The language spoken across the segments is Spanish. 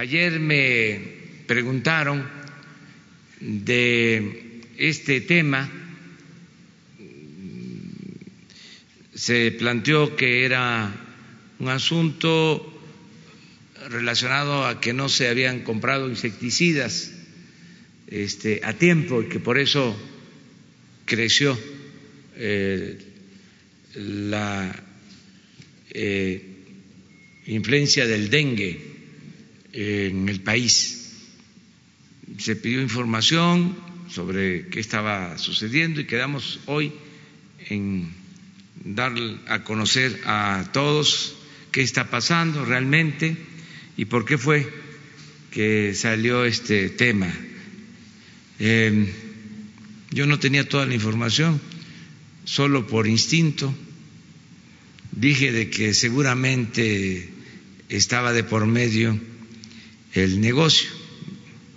ayer me preguntaron de este tema, se planteó que era un asunto relacionado a que no se habían comprado insecticidas este, a tiempo y que por eso creció eh, la eh, influencia del dengue en el país. Se pidió información sobre qué estaba sucediendo y quedamos hoy en dar a conocer a todos qué está pasando realmente y por qué fue que salió este tema. Em, yo no tenía toda la información, solo por instinto dije de que seguramente estaba de por medio el negocio,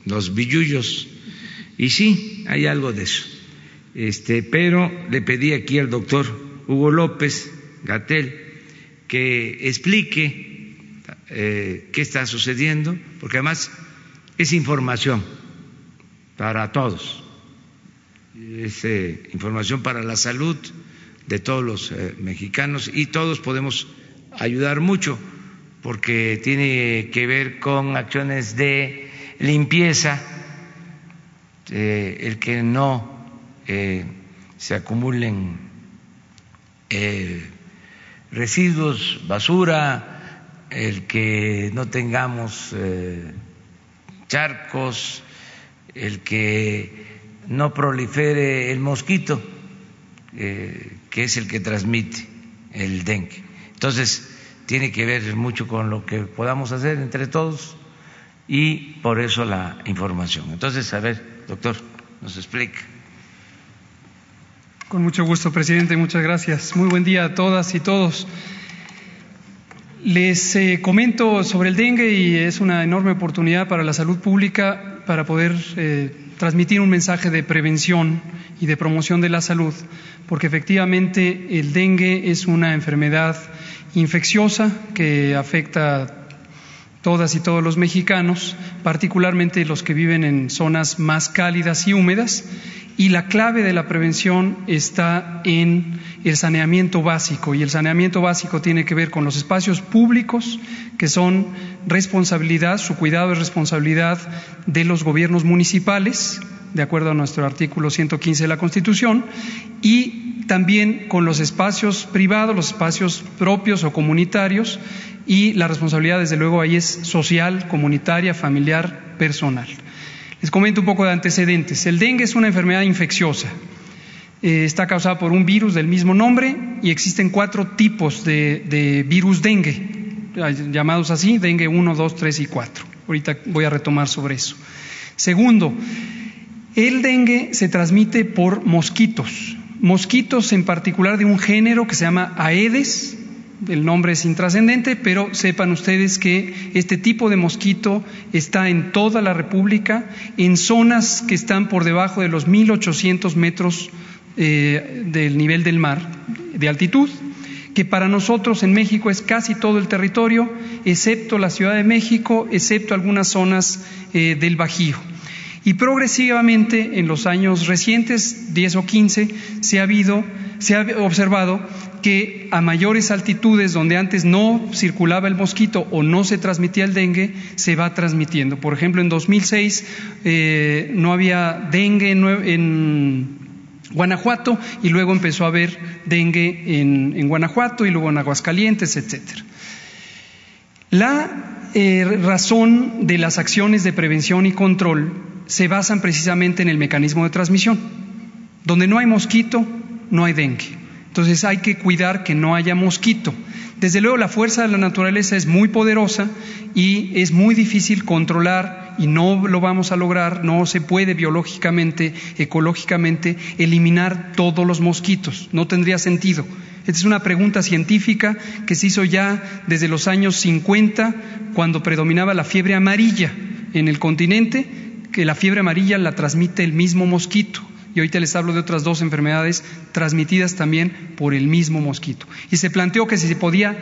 los billullos, y sí, hay algo de eso. Este, pero le pedí aquí al doctor Hugo López Gatel que explique eh, qué está sucediendo, porque además es información para todos, es eh, información para la salud de todos los eh, mexicanos y todos podemos ayudar mucho porque tiene que ver con acciones de limpieza, el que no se acumulen residuos, basura, el que no tengamos eh, charcos, el que no prolifere el mosquito, eh, que es el que transmite el dengue. Entonces, tiene que ver mucho con lo que podamos hacer entre todos y por eso la información. Entonces, a ver, doctor, nos explica. Con mucho gusto, presidente. Muchas gracias. Muy buen día a todas y todos. Les eh, comento sobre el dengue y es una enorme oportunidad para la salud pública para poder eh, transmitir un mensaje de prevención y de promoción de la salud, porque efectivamente el dengue es una enfermedad infecciosa que afecta a todas y todos los mexicanos, particularmente los que viven en zonas más cálidas y húmedas, y la clave de la prevención está en el saneamiento básico y el saneamiento básico tiene que ver con los espacios públicos que son responsabilidad, su cuidado es responsabilidad de los gobiernos municipales, de acuerdo a nuestro artículo 115 de la Constitución, y también con los espacios privados, los espacios propios o comunitarios, y la responsabilidad, desde luego, ahí es social, comunitaria, familiar, personal. Les comento un poco de antecedentes. El dengue es una enfermedad infecciosa. Eh, está causada por un virus del mismo nombre y existen cuatro tipos de, virus dengue, llamados así, dengue 1, 2, 3 y 4. Ahorita voy a retomar sobre eso. Segundo, el dengue se transmite por mosquitos, mosquitos en particular de un género que se llama Aedes, el nombre es intrascendente, pero sepan ustedes que este tipo de mosquito está en toda la República, en zonas que están por debajo de los 1.800 metros eh, del nivel del mar de altitud, que para nosotros en México es casi todo el territorio, excepto la Ciudad de México, excepto algunas zonas eh, del Bajío. Y progresivamente en los años recientes, 10 o 15, se ha, habido, se ha observado que a mayores altitudes donde antes no circulaba el mosquito o no se transmitía el dengue, se va transmitiendo. Por ejemplo, en 2006 eh, no había dengue en, Guanajuato y luego empezó a haber dengue en, Guanajuato y luego en Aguascalientes, etcétera. La eh, razón de las acciones de prevención y control se basan precisamente en el mecanismo de transmisión. Donde no hay mosquito, no hay dengue. Entonces hay que cuidar que no haya mosquito. Desde luego la fuerza de la naturaleza es muy poderosa y es muy difícil controlar y no lo vamos a lograr, no se puede biológicamente, ecológicamente eliminar todos los mosquitos, no tendría sentido. Esta es una pregunta científica que se hizo ya desde los años 50, cuando predominaba la fiebre amarilla en el continente, que la fiebre amarilla la transmite el mismo mosquito y ahorita les hablo de otras dos enfermedades transmitidas también por el mismo mosquito. Y se planteó que si se podía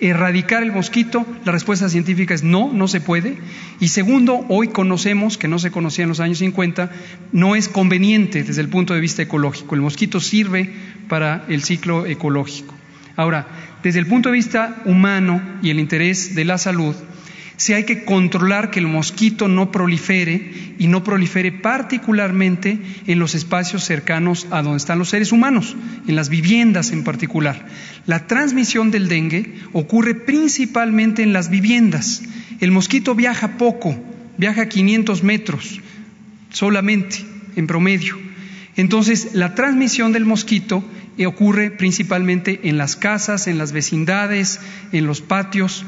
erradicar el mosquito? La respuesta científica es no, no se puede. Y segundo, hoy conocemos, que no se conocía en los años 50, no es conveniente desde el punto de vista ecológico. El mosquito sirve para el ciclo ecológico. Ahora, desde el punto de vista humano y el interés de la salud, si hay que controlar que el mosquito no prolifere y no prolifere particularmente en los espacios cercanos a donde están los seres humanos, en las viviendas en particular. La transmisión del dengue ocurre principalmente en las viviendas. El mosquito viaja poco, viaja 500 metros solamente en promedio. Entonces, la transmisión del mosquito ocurre principalmente en las casas, en las vecindades, en los patios.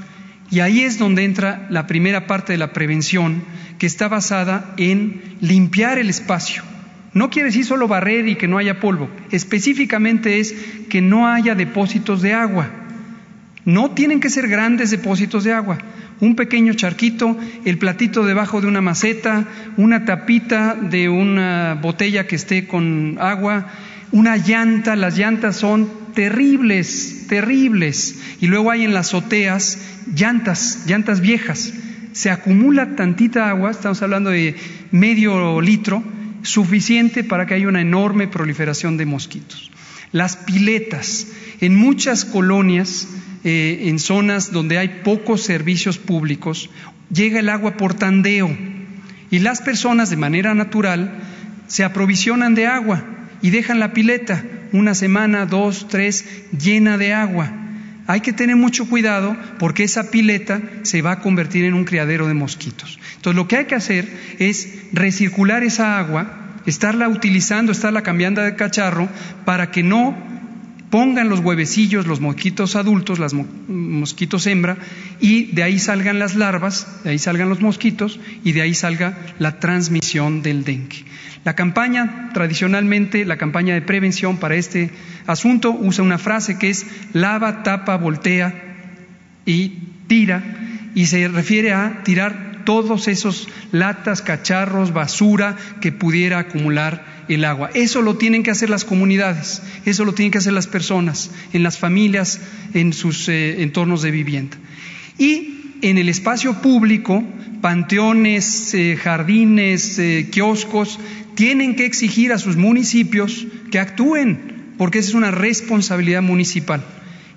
Y ahí es donde entra la primera parte de la prevención, que está basada en limpiar el espacio. No quiere decir solo barrer y que no haya polvo, específicamente es que no haya depósitos de agua. No tienen que ser grandes depósitos de agua. Un pequeño charquito, el platito debajo de una maceta, una tapita de una botella que esté con agua, una llanta, las llantas son terribles, terribles. Y luego hay en las azoteas llantas, llantas viejas. Se acumula tantita agua, estamos hablando de medio litro, suficiente para que haya una enorme proliferación de mosquitos. Las piletas, en muchas colonias, eh, en zonas donde hay pocos servicios públicos, llega el agua por tandeo y las personas de manera natural se aprovisionan de agua y dejan la pileta una semana, dos, tres, llena de agua. Hay que tener mucho cuidado porque esa pileta se va a convertir en un criadero de mosquitos. Entonces lo que hay que hacer es recircular esa agua, estarla utilizando, estarla cambiando de cacharro para que no pongan los huevecillos los mosquitos adultos, los mosquitos hembra, y de ahí salgan las larvas, de ahí salgan los mosquitos y de ahí salga la transmisión del dengue. La campaña, tradicionalmente, la campaña de prevención para este asunto usa una frase que es lava, tapa, voltea y tira, y se refiere a tirar todos esos latas, cacharros, basura que pudiera acumular el agua. Eso lo tienen que hacer las comunidades, eso lo tienen que hacer las personas, en las familias, en sus eh, entornos de vivienda. Y en el espacio público, panteones, eh, jardines, eh, kioscos, tienen que exigir a sus municipios que actúen, porque esa es una responsabilidad municipal.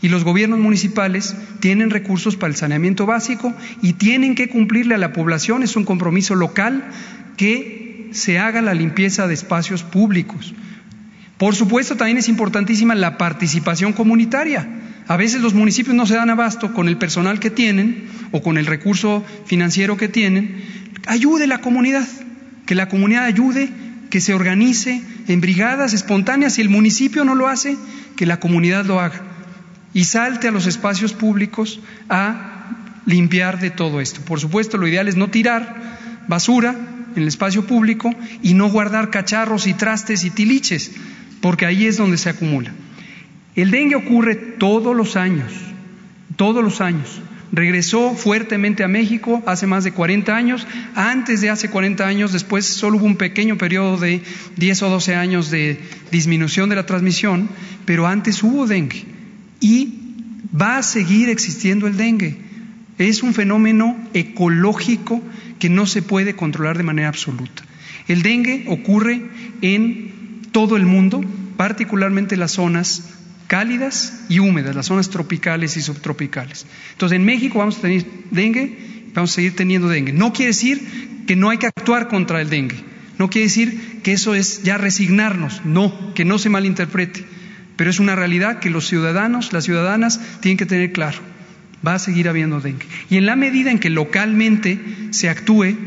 Y los gobiernos municipales tienen recursos para el saneamiento básico y tienen que cumplirle a la población, es un compromiso local, que se haga la limpieza de espacios públicos. Por supuesto, también es importantísima la participación comunitaria. A veces los municipios no se dan abasto con el personal que tienen o con el recurso financiero que tienen. Ayude la comunidad, que la comunidad ayude que se organice en brigadas espontáneas. Si el municipio no lo hace, que la comunidad lo haga. Y salte a los espacios públicos a limpiar de todo esto. Por supuesto, lo ideal es no tirar basura en el espacio público y no guardar cacharros y trastes y tiliches, porque ahí es donde se acumula. El dengue ocurre todos los años, todos los años regresó fuertemente a México hace más de 40 años. Antes de hace 40 años, después solo hubo un pequeño periodo de 10 o 12 años de disminución de la transmisión, pero antes hubo dengue y va a seguir existiendo el dengue. Es un fenómeno ecológico que no se puede controlar de manera absoluta. El dengue ocurre en todo el mundo, particularmente en las zonas cálidas y húmedas, las zonas tropicales y subtropicales. Entonces, en México vamos a tener dengue, vamos a seguir teniendo dengue. No quiere decir que no hay que actuar contra el dengue, no quiere decir que eso es ya resignarnos, no, que no se malinterprete, pero es una realidad que los ciudadanos, las ciudadanas tienen que tener claro, va a seguir habiendo dengue. Y en la medida en que localmente se actúe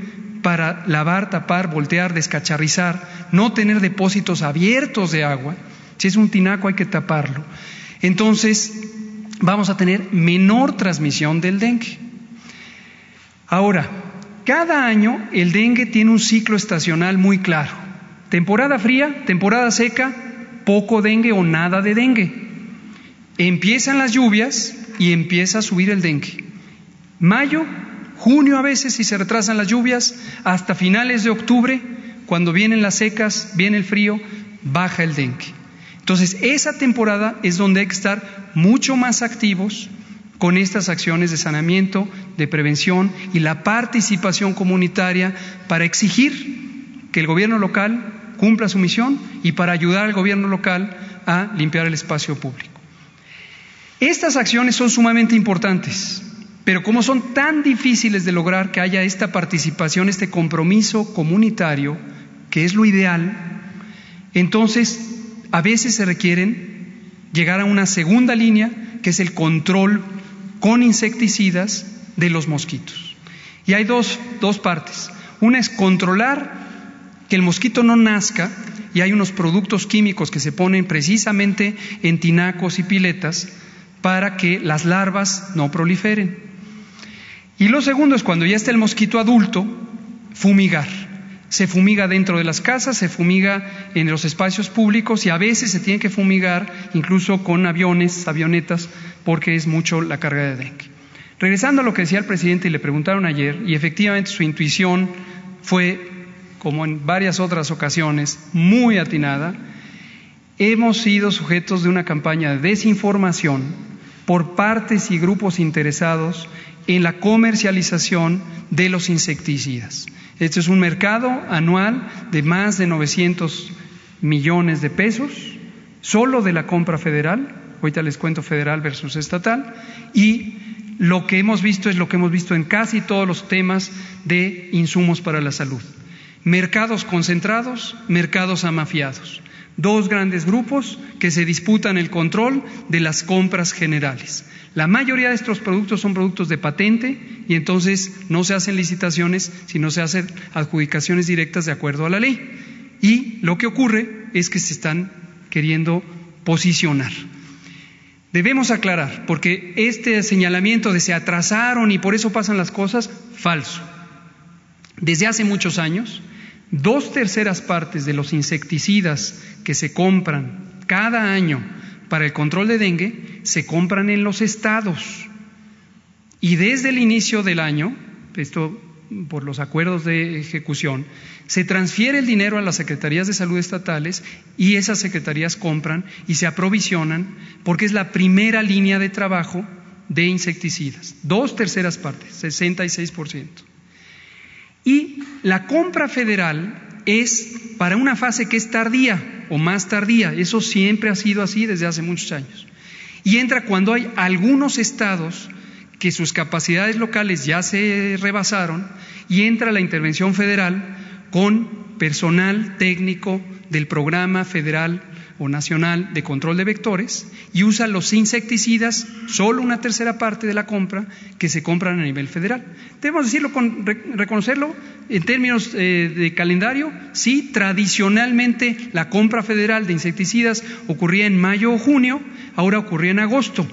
para lavar, tapar, voltear, descacharrizar, no tener depósitos abiertos de agua, si es un tinaco hay que taparlo. Entonces vamos a tener menor transmisión del dengue. Ahora, cada año el dengue tiene un ciclo estacional muy claro. Temporada fría, temporada seca, poco dengue o nada de dengue. Empiezan las lluvias y empieza a subir el dengue. Mayo, junio a veces si se retrasan las lluvias, hasta finales de octubre, cuando vienen las secas, viene el frío, baja el dengue. Entonces, esa temporada es donde hay que estar mucho más activos con estas acciones de saneamiento, de prevención y la participación comunitaria para exigir que el gobierno local cumpla su misión y para ayudar al gobierno local a limpiar el espacio público. Estas acciones son sumamente importantes, pero como son tan difíciles de lograr que haya esta participación, este compromiso comunitario, que es lo ideal, entonces a veces se requieren llegar a una segunda línea, que es el control con insecticidas de los mosquitos. Y hay dos, dos partes. Una es controlar que el mosquito no nazca y hay unos productos químicos que se ponen precisamente en tinacos y piletas para que las larvas no proliferen. Y lo segundo es cuando ya está el mosquito adulto, fumigar. Se fumiga dentro de las casas, se fumiga en los espacios públicos y a veces se tiene que fumigar incluso con aviones, avionetas, porque es mucho la carga de dengue. Regresando a lo que decía el presidente y le preguntaron ayer, y efectivamente su intuición fue como en varias otras ocasiones, muy atinada, hemos sido sujetos de una campaña de desinformación por partes y grupos interesados en la comercialización de los insecticidas. Este es un mercado anual de más de 900 millones de pesos, solo de la compra federal, ahorita les cuento federal versus estatal, y lo que hemos visto es lo que hemos visto en casi todos los temas de insumos para la salud mercados concentrados, mercados amafiados. Dos grandes grupos que se disputan el control de las compras generales. La mayoría de estos productos son productos de patente y entonces no se hacen licitaciones, sino se hacen adjudicaciones directas de acuerdo a la ley. Y lo que ocurre es que se están queriendo posicionar. Debemos aclarar, porque este señalamiento de se atrasaron y por eso pasan las cosas, falso. Desde hace muchos años, Dos terceras partes de los insecticidas que se compran cada año para el control de dengue se compran en los estados. Y desde el inicio del año, esto por los acuerdos de ejecución, se transfiere el dinero a las secretarías de salud estatales y esas secretarías compran y se aprovisionan porque es la primera línea de trabajo de insecticidas. Dos terceras partes, 66%. Y la compra federal es para una fase que es tardía o más tardía. Eso siempre ha sido así desde hace muchos años. Y entra cuando hay algunos estados que sus capacidades locales ya se rebasaron y entra la intervención federal con personal técnico del programa federal o nacional de control de vectores y usa los insecticidas, solo una tercera parte de la compra que se compran a nivel federal. Debemos decirlo, con, reconocerlo en términos eh, de calendario, sí, tradicionalmente la compra federal de insecticidas ocurría en mayo o junio, ahora ocurría en agosto,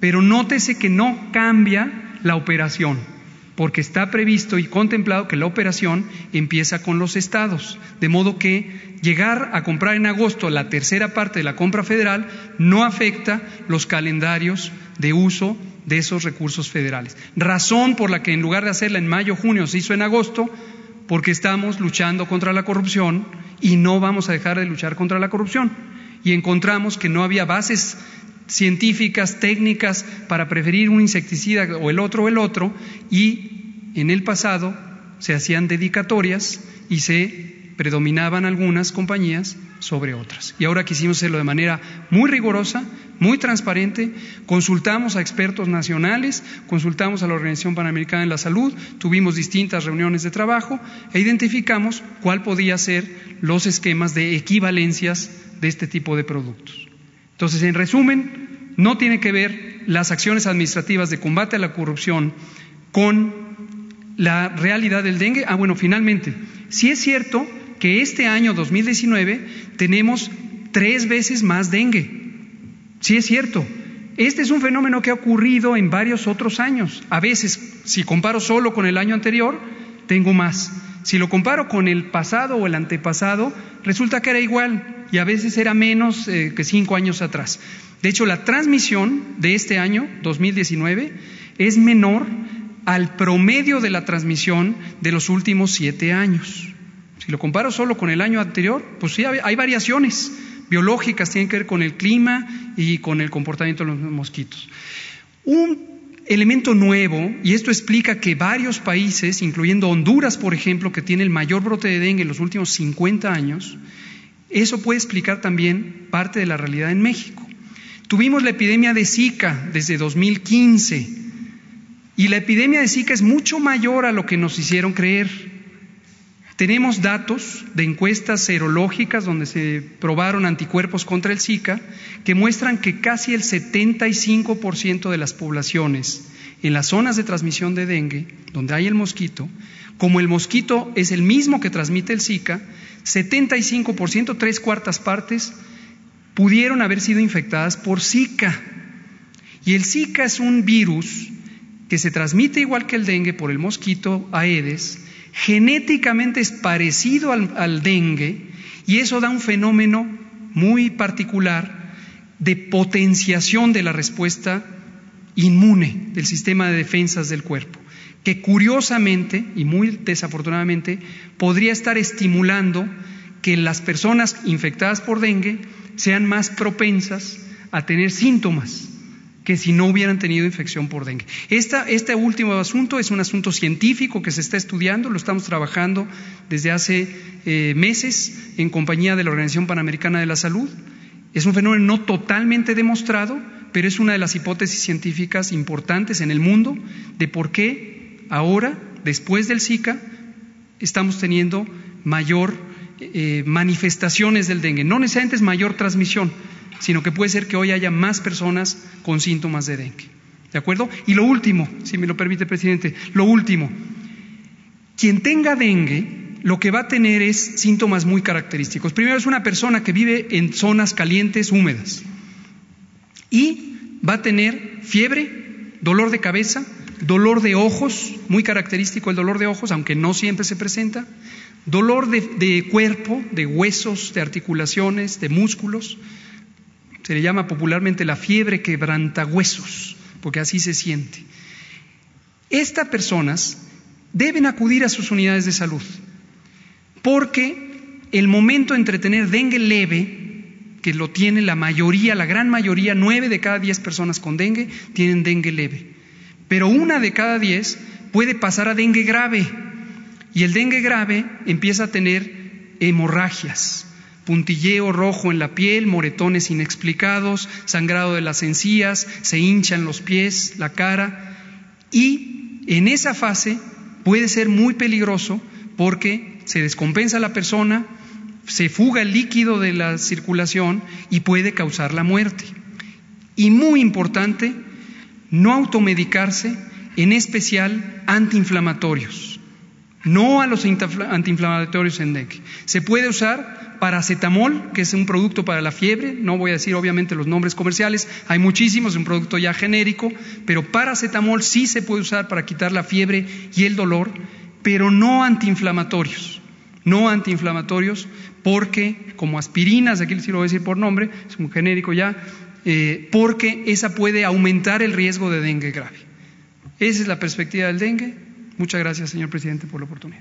pero nótese que no cambia la operación porque está previsto y contemplado que la operación empieza con los estados, de modo que llegar a comprar en agosto la tercera parte de la compra federal no afecta los calendarios de uso de esos recursos federales. Razón por la que en lugar de hacerla en mayo, junio, se hizo en agosto, porque estamos luchando contra la corrupción y no vamos a dejar de luchar contra la corrupción. Y encontramos que no había bases científicas, técnicas para preferir un insecticida o el otro o el otro y en el pasado se hacían dedicatorias y se predominaban algunas compañías sobre otras. Y ahora quisimos hacerlo de manera muy rigurosa, muy transparente. Consultamos a expertos nacionales, consultamos a la Organización Panamericana de la Salud, tuvimos distintas reuniones de trabajo e identificamos cuál podía ser los esquemas de equivalencias de este tipo de productos. Entonces, en resumen, no tiene que ver las acciones administrativas de combate a la corrupción con la realidad del dengue. Ah, bueno, finalmente, sí es cierto que este año 2019 tenemos tres veces más dengue. Sí es cierto. Este es un fenómeno que ha ocurrido en varios otros años. A veces, si comparo solo con el año anterior, tengo más. Si lo comparo con el pasado o el antepasado, resulta que era igual y a veces era menos eh, que cinco años atrás. De hecho, la transmisión de este año, 2019, es menor al promedio de la transmisión de los últimos siete años. Si lo comparo solo con el año anterior, pues sí, hay variaciones biológicas, tienen que ver con el clima y con el comportamiento de los mosquitos. Un elemento nuevo, y esto explica que varios países, incluyendo Honduras, por ejemplo, que tiene el mayor brote de dengue en los últimos 50 años, eso puede explicar también parte de la realidad en México. Tuvimos la epidemia de Zika desde 2015, y la epidemia de Zika es mucho mayor a lo que nos hicieron creer. Tenemos datos de encuestas serológicas donde se probaron anticuerpos contra el Zika que muestran que casi el 75% de las poblaciones en las zonas de transmisión de dengue, donde hay el mosquito, como el mosquito es el mismo que transmite el Zika, 75%, tres cuartas partes, pudieron haber sido infectadas por Zika. Y el Zika es un virus que se transmite igual que el dengue por el mosquito Aedes, genéticamente es parecido al, dengue y eso da un fenómeno muy particular de potenciación de la respuesta inmune del sistema de defensas del cuerpo, que curiosamente y muy desafortunadamente podría estar estimulando que las personas infectadas por dengue sean más propensas a tener síntomas que si no hubieran tenido infección por dengue. este último asunto es un asunto científico que se está estudiando, lo estamos trabajando desde hace eh, meses en compañía de la Organización Panamericana de la Salud. Es un fenómeno no totalmente demostrado, pero es una de las hipótesis científicas importantes en el mundo de por qué ahora, después del Zika, estamos teniendo mayor eh, manifestaciones del dengue. No necesariamente es mayor transmisión, sino que puede ser que hoy haya más personas con síntomas de dengue. ¿De acuerdo? Y lo último, si me lo permite, presidente, lo último, quien tenga dengue, lo que va a tener es síntomas muy característicos. Primero es una persona que vive en zonas calientes, húmedas, y va a tener fiebre, dolor de cabeza, dolor de ojos, muy característico el dolor de ojos, aunque no siempre se presenta, dolor de, cuerpo, de huesos, de articulaciones, de músculos, se le llama popularmente la fiebre quebrantahuesos, porque así se siente. Estas personas deben acudir a sus unidades de salud, porque el momento entre tener dengue leve, que lo tiene la mayoría, la gran mayoría, nueve de cada diez personas con dengue tienen dengue leve, pero una de cada diez puede pasar a dengue grave, y el dengue grave empieza a tener hemorragias, puntilleo rojo en la piel, moretones inexplicados, sangrado de las encías, se hinchan los pies, la cara y en esa fase puede ser muy peligroso porque se descompensa la persona, se fuga el líquido de la circulación y puede causar la muerte. Y muy importante, no automedicarse, en especial antiinflamatorios. No a los antiinflamatorios en dengue. Se puede usar paracetamol, que es un producto para la fiebre, no voy a decir obviamente los nombres comerciales, hay muchísimos, es un producto ya genérico, pero paracetamol sí se puede usar para quitar la fiebre y el dolor, pero no antiinflamatorios, no antiinflamatorios, porque como aspirinas, aquí sí lo voy a decir por nombre, es un genérico ya, eh, porque esa puede aumentar el riesgo de dengue grave. Esa es la perspectiva del dengue. Muchas gracias, señor presidente, por la oportunidad.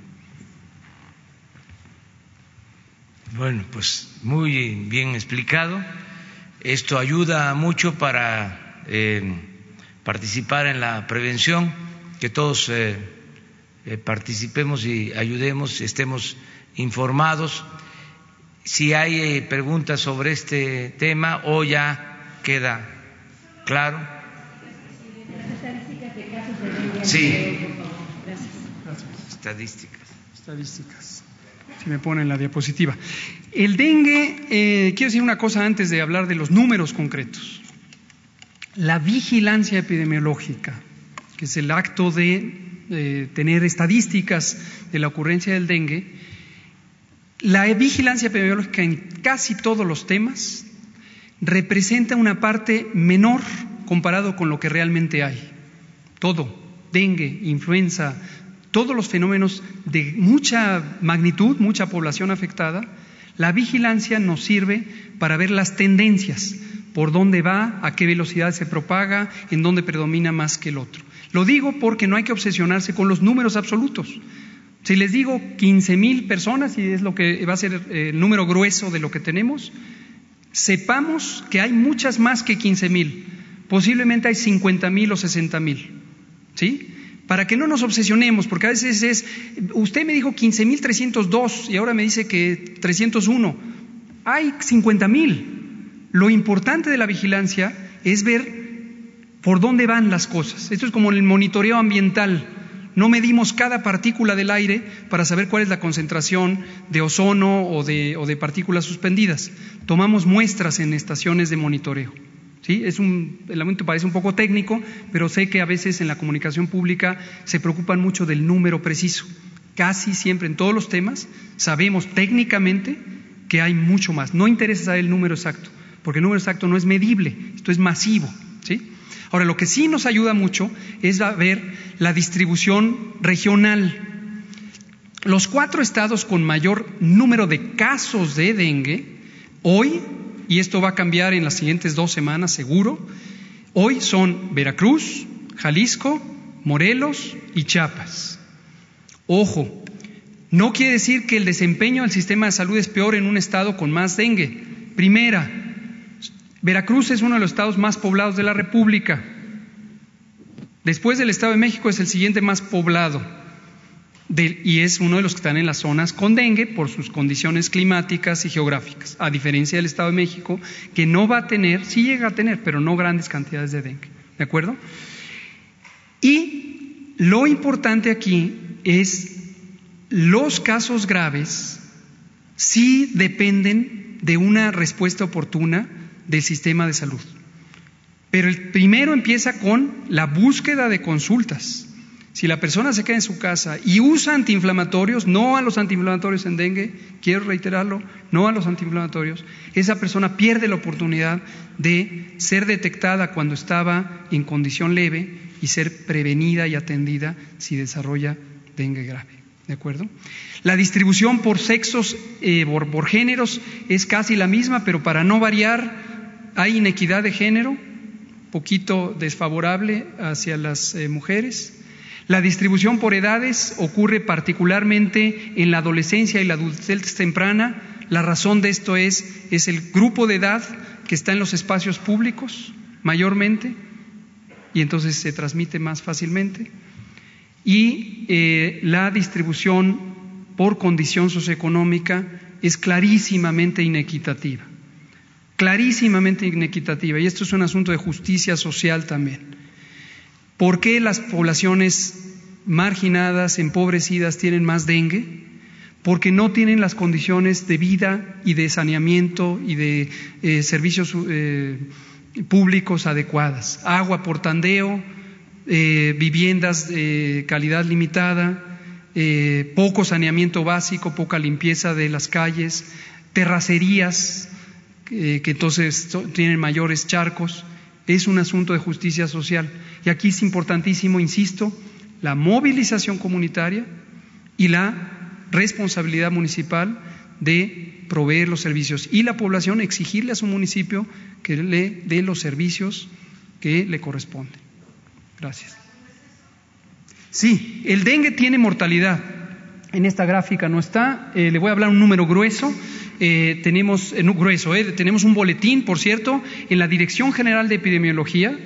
Bueno, pues muy bien explicado. Esto ayuda mucho para eh, participar en la prevención, que todos eh, eh, participemos y ayudemos, estemos informados. Si hay preguntas sobre este tema o ya queda claro. Sí. Estadísticas. Estadísticas si me ponen la diapositiva. El dengue, eh, quiero decir una cosa antes de hablar de los números concretos. La vigilancia epidemiológica, que es el acto de eh, tener estadísticas de la ocurrencia del dengue, la vigilancia epidemiológica en casi todos los temas representa una parte menor comparado con lo que realmente hay. Todo, dengue, influenza, todos los fenómenos de mucha magnitud, mucha población afectada, la vigilancia nos sirve para ver las tendencias, por dónde va, a qué velocidad se propaga, en dónde predomina más que el otro. Lo digo porque no hay que obsesionarse con los números absolutos. Si les digo 15 mil personas, y es lo que va a ser eh, el número grueso de lo que tenemos, sepamos que hay muchas más que 15 mil. Posiblemente hay 50 mil o 60 mil. ¿sí? Para que no nos obsesionemos, porque a veces es, usted me dijo 15.302 y ahora me dice que 301. Hay 50.000. Lo importante de la vigilancia es ver por dónde van las cosas. Esto es como el monitoreo ambiental. No medimos cada partícula del aire para saber cuál es la concentración de ozono o de, o de partículas suspendidas. Tomamos muestras en estaciones de monitoreo. Es un, el aumento parece un poco técnico, pero sé que a veces en la comunicación pública se preocupan mucho del número preciso. Casi siempre en todos los temas sabemos técnicamente que hay mucho más. No interesa saber el número exacto, porque el número exacto no es medible, esto es masivo. ¿sí? Ahora, lo que sí nos ayuda mucho es ver la distribución regional. Los cuatro estados con mayor número de casos de dengue, hoy y esto va a cambiar en las siguientes dos semanas seguro, hoy son Veracruz, Jalisco, Morelos y Chiapas. Ojo, no quiere decir que el desempeño del sistema de salud es peor en un estado con más dengue. Primera, Veracruz es uno de los estados más poblados de la República. Después del Estado de México es el siguiente más poblado y es uno de los que están en las zonas con dengue por sus condiciones climáticas y geográficas, a diferencia del Estado de México, que no va a tener, sí llega a tener, pero no grandes cantidades de dengue. ¿De acuerdo? Y lo importante aquí es los casos graves sí dependen de una respuesta oportuna del sistema de salud. Pero el primero empieza con la búsqueda de consultas. Si la persona se queda en su casa y usa antiinflamatorios, no a los antiinflamatorios en dengue, quiero reiterarlo, no a los antiinflamatorios, esa persona pierde la oportunidad de ser detectada cuando estaba en condición leve y ser prevenida y atendida si desarrolla dengue grave. ¿De acuerdo? La distribución por sexos, eh, por géneros, es casi la misma, pero para no variar, hay inequidad de género, poquito desfavorable hacia las eh, mujeres. La distribución por edades ocurre particularmente en la adolescencia y la adultez temprana. La razón de esto es, es el grupo de edad que está en los espacios públicos mayormente y entonces se transmite más fácilmente. Y eh, la distribución por condición socioeconómica es clarísimamente inequitativa, clarísimamente inequitativa. Y esto es un asunto de justicia social también. ¿Por qué las poblaciones marginadas, empobrecidas, tienen más dengue? Porque no tienen las condiciones de vida y de saneamiento y de eh, servicios eh, públicos adecuadas. Agua por tandeo, eh, viviendas de calidad limitada, poco saneamiento básico, poca limpieza de las calles, terracerías que entonces tienen mayores charcos es un asunto de justicia social. Y aquí es importantísimo, insisto, la movilización comunitaria y la responsabilidad municipal de proveer los servicios y la población exigirle a su municipio que le dé los servicios que le corresponden. Gracias. Sí, el dengue tiene mortalidad. En esta gráfica no está. Eh, le voy a hablar un número grueso. Eh, eh, grueso, eh, tenemos un boletín, por cierto, en la Dirección General de Epidemiología,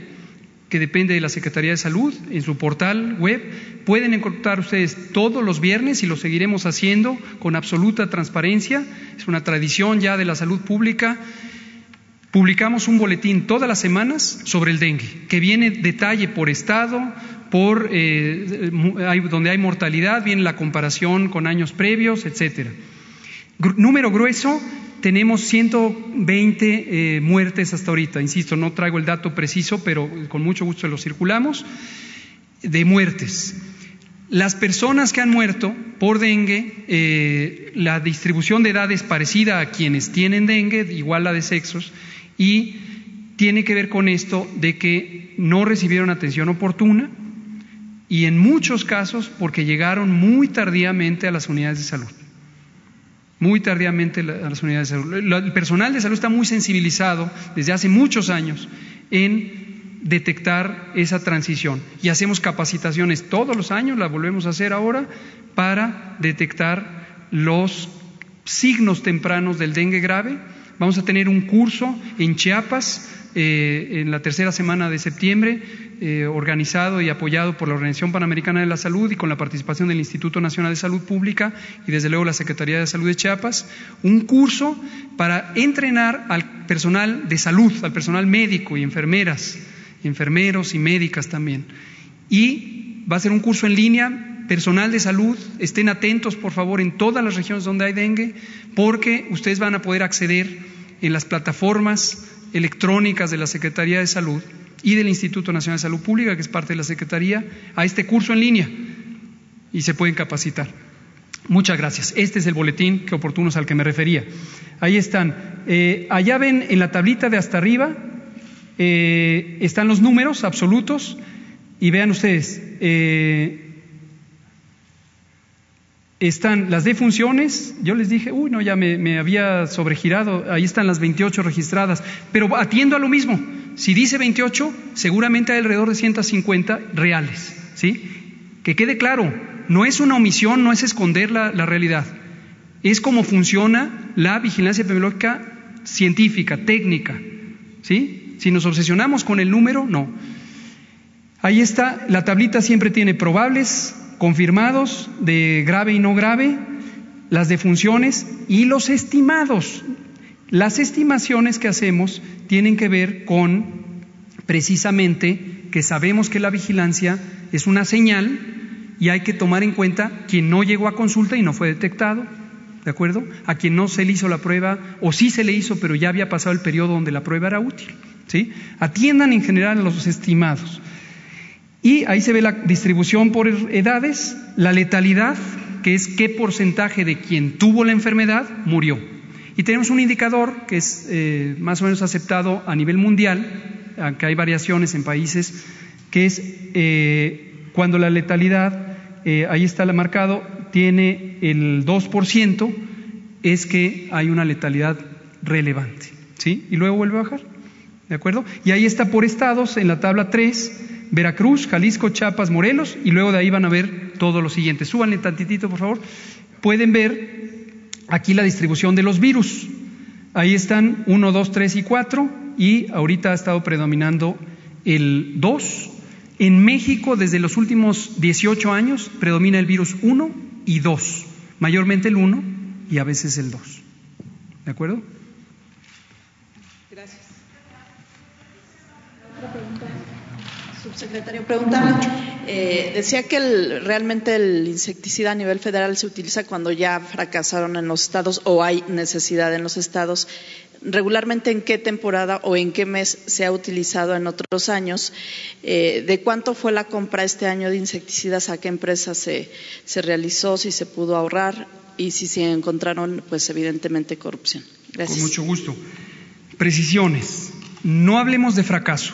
que depende de la Secretaría de Salud, en su portal web. Pueden encontrar ustedes todos los viernes y lo seguiremos haciendo con absoluta transparencia. Es una tradición ya de la salud pública. Publicamos un boletín todas las semanas sobre el dengue, que viene detalle por estado, por donde hay mortalidad, viene la comparación con años previos, etcétera. Número grueso, tenemos 120 eh, muertes hasta ahorita. Insisto, no traigo el dato preciso, pero con mucho gusto lo circulamos, de muertes. Las personas que han muerto por dengue, eh, la distribución de edad es parecida a quienes tienen dengue, igual la de sexos, y tiene que ver con esto de que no recibieron atención oportuna y en muchos casos porque llegaron muy tardíamente a las unidades de salud muy tardíamente las unidades de salud. El personal de salud está muy sensibilizado desde hace muchos años en detectar esa transición y hacemos capacitaciones todos los años, la volvemos a hacer ahora, para detectar los signos tempranos del dengue grave. Vamos a tener un curso en Chiapas eh, en la tercera semana de septiembre, eh, organizado y apoyado por la Organización Panamericana de la Salud y con la participación del Instituto Nacional de Salud Pública y desde luego la Secretaría de Salud de Chiapas, un curso para entrenar al personal de salud, al personal médico y enfermeras, enfermeros y médicas también. Y va a ser un curso en línea personal de salud, estén atentos por favor en todas las regiones donde hay dengue, porque ustedes van a poder acceder en las plataformas electrónicas de la Secretaría de Salud y del Instituto Nacional de Salud Pública, que es parte de la Secretaría, a este curso en línea y se pueden capacitar. Muchas gracias. Este es el boletín que oportunos al que me refería. Ahí están. Eh, allá ven en la tablita de hasta arriba, eh, están los números absolutos y vean ustedes, eh, están las defunciones, yo les dije, uy, no, ya me, había sobregirado, ahí están las 28 registradas, pero atiendo a lo mismo, si dice 28, seguramente hay alrededor de 150 reales, ¿sí? Que quede claro, no es una omisión, no es esconder la, la realidad, es como funciona la vigilancia epidemiológica científica, técnica, ¿sí? Si nos obsesionamos con el número, no. Ahí está, la tablita siempre tiene probables, confirmados de grave y no grave, las defunciones y los estimados. Las estimaciones que hacemos tienen que ver con precisamente que sabemos que la vigilancia es una señal y hay que tomar en cuenta quien no llegó a consulta y no fue detectado, ¿de acuerdo? A quien no se le hizo la prueba o sí se le hizo pero ya había pasado el periodo donde la prueba era útil, ¿sí? Atiendan en general a los estimados. Y ahí se ve la distribución por edades, la letalidad, que es qué porcentaje de quien tuvo la enfermedad murió. Y tenemos un indicador que es eh, más o menos aceptado a nivel mundial, aunque hay variaciones en países, que es eh, cuando la letalidad, eh, ahí está la marcado, tiene el 2%, es que hay una letalidad relevante. ¿sí? Y luego vuelve a bajar. ¿De acuerdo? Y ahí está por estados en la tabla 3 Veracruz, Jalisco, Chiapas, Morelos, y luego de ahí van a ver todo lo siguiente. Súbanle tantitito, por favor. Pueden ver aquí la distribución de los virus. Ahí están 1, 2, 3 y 4, y ahorita ha estado predominando el 2. En México, desde los últimos 18 años, predomina el virus 1 y 2, mayormente el 1 y a veces el 2. ¿De acuerdo? Gracias. Subsecretario, pregunta. Eh, decía que realmente el insecticida a nivel federal se utiliza cuando ya fracasaron en los estados o hay necesidad en los estados. Regularmente, ¿en qué temporada o en qué mes se ha utilizado en otros años? Eh, ¿De cuánto fue la compra este año de insecticidas? ¿A qué empresa se, se realizó? ¿Si se pudo ahorrar? Y si se encontraron, pues evidentemente, corrupción. Gracias. Con mucho gusto. Precisiones. No hablemos de fracaso.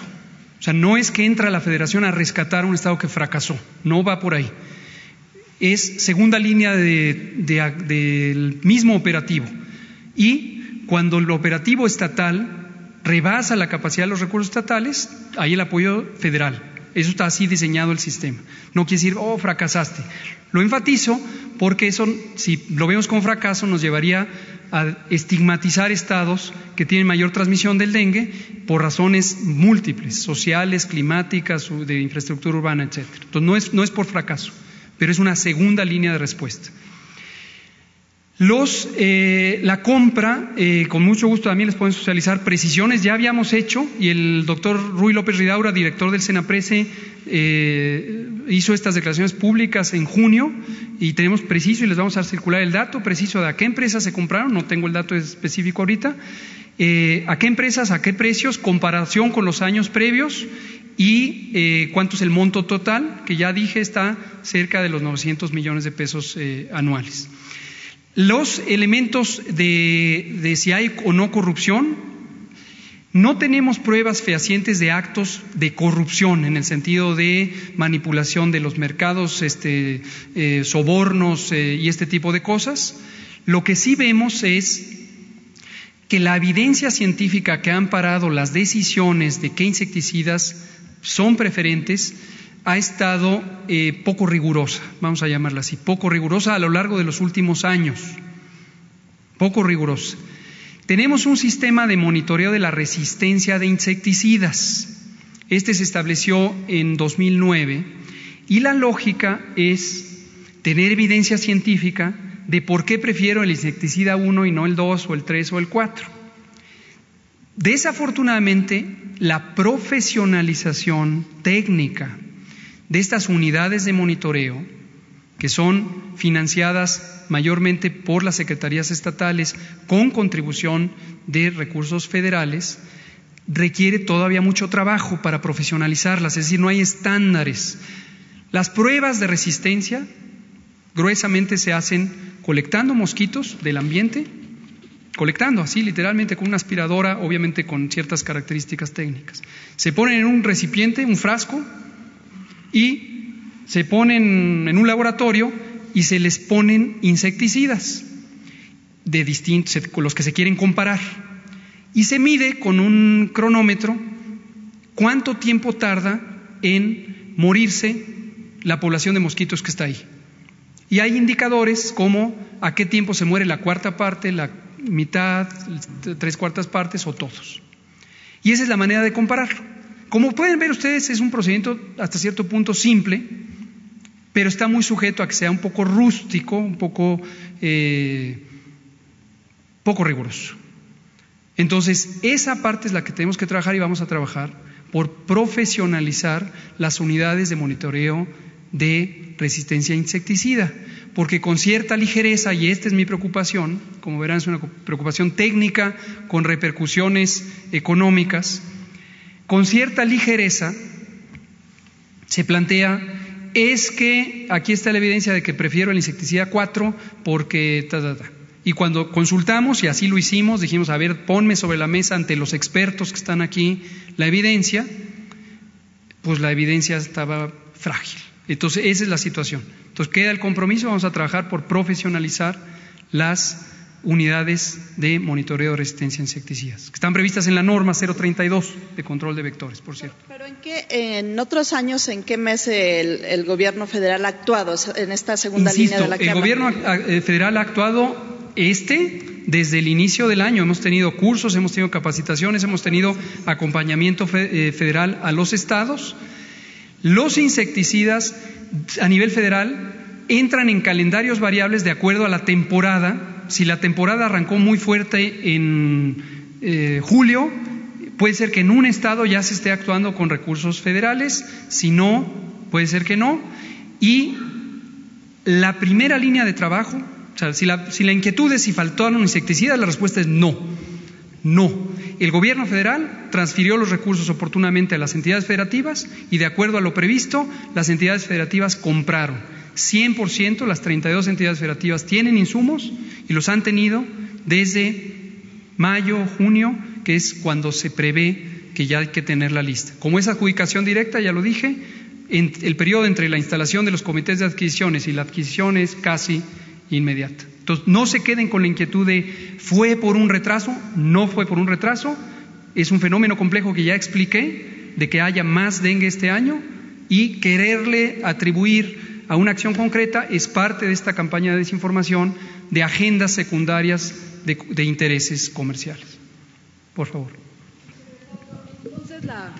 O sea, no es que entra la federación a rescatar un Estado que fracasó, no va por ahí. Es segunda línea del mismo operativo. Y cuando el operativo estatal rebasa la capacidad de los recursos estatales, hay el apoyo federal. Eso está así diseñado el sistema. No quiere decir, oh, fracasaste. Lo enfatizo porque eso, si lo vemos como fracaso, nos llevaría a estigmatizar estados que tienen mayor transmisión del dengue por razones múltiples, sociales, climáticas, de infraestructura urbana, etc. Entonces no es, no es por fracaso, pero es una segunda línea de respuesta. Los, eh, la compra, eh, con mucho gusto también les pueden socializar precisiones, ya habíamos hecho, y el doctor Rui López Ridaura, director del Senaprese, eh, hizo estas declaraciones públicas en junio, y tenemos preciso, y les vamos a circular el dato preciso de a qué empresas se compraron, no tengo el dato específico ahorita, a qué empresas, a qué precios, comparación con los años previos, y cuánto es el monto total, que ya dije está cerca de los 900 millones de pesos anuales. Los elementos de, si hay o no corrupción, no tenemos pruebas fehacientes de actos de corrupción en el sentido de manipulación de los mercados, este, eh, sobornos eh, y este tipo de cosas. Lo que sí vemos es que la evidencia científica que ha amparado las decisiones de qué insecticidas son preferentes ha estado eh, poco rigurosa, vamos a llamarla así, poco rigurosa a lo largo de los últimos años, poco rigurosa. Tenemos un sistema de monitoreo de la resistencia de insecticidas. Este se estableció en 2009 y la lógica es tener evidencia científica de por qué prefiero el insecticida 1 y no el 2 o el 3 o el 4. Desafortunadamente, la profesionalización técnica de estas unidades de monitoreo, que son financiadas mayormente por las secretarías estatales con contribución de recursos federales, requiere todavía mucho trabajo para profesionalizarlas, es decir, no hay estándares. Las pruebas de resistencia gruesamente se hacen colectando mosquitos del ambiente, colectando así literalmente con una aspiradora, obviamente con ciertas características técnicas. Se ponen en un recipiente, un frasco, y se ponen en un laboratorio y se les ponen insecticidas de distintos, con los que se quieren comparar. Y se mide con un cronómetro cuánto tiempo tarda en morirse la población de mosquitos que está ahí. Y hay indicadores como a qué tiempo se muere la cuarta parte, la mitad, tres cuartas partes o todos. Y esa es la manera de compararlo. Como pueden ver ustedes, es un procedimiento hasta cierto punto simple, pero está muy sujeto a que sea un poco rústico, un poco, eh, poco riguroso. Entonces, esa parte es la que tenemos que trabajar y vamos a trabajar por profesionalizar las unidades de monitoreo de resistencia a insecticida, porque con cierta ligereza, y esta es mi preocupación, como verán es una preocupación técnica con repercusiones económicas, con cierta ligereza se plantea es que aquí está la evidencia de que prefiero el insecticida 4 porque... Y cuando consultamos, y así lo hicimos, dijimos, a ver, ponme sobre la mesa ante los expertos que están aquí la evidencia, pues la evidencia estaba frágil. Entonces, esa es la situación. Entonces, queda el compromiso, vamos a trabajar por profesionalizar las unidades de monitoreo de resistencia a insecticidas, que están previstas en la norma 032 de control de vectores, por cierto. Pero en qué, en otros años, ¿en qué mes el, gobierno federal ha actuado en esta segunda línea de la El gobierno eh, federal ha actuado este desde el inicio del año. Hemos tenido cursos, hemos tenido capacitaciones, hemos tenido acompañamiento eh, federal a los estados. Los insecticidas a nivel federal entran en calendarios variables de acuerdo a la temporada si la temporada arrancó muy fuerte en eh, julio, puede ser que en un estado ya se esté actuando con recursos federales, si no, puede ser que no. Y la primera línea de trabajo, o sea, si la, si la inquietud es si faltaron insecticidas, la respuesta es no. No. El gobierno federal transfirió los recursos oportunamente a las entidades federativas y de acuerdo a lo previsto, las entidades federativas compraron. 100% las 32 entidades federativas tienen insumos y los han tenido desde mayo, junio, que es cuando se prevé que ya hay que tener la lista. Como es adjudicación directa, ya lo dije, el periodo entre la instalación de los comités de adquisiciones y la adquisición es casi inmediata. Entonces, no se queden con la inquietud de fue por un retraso, no fue por un retraso, es un fenómeno complejo que ya expliqué, de que haya más dengue este año y quererle atribuir a una acción concreta es parte de esta campaña de desinformación de agendas secundarias de, intereses comerciales. Por favor. Entonces, la,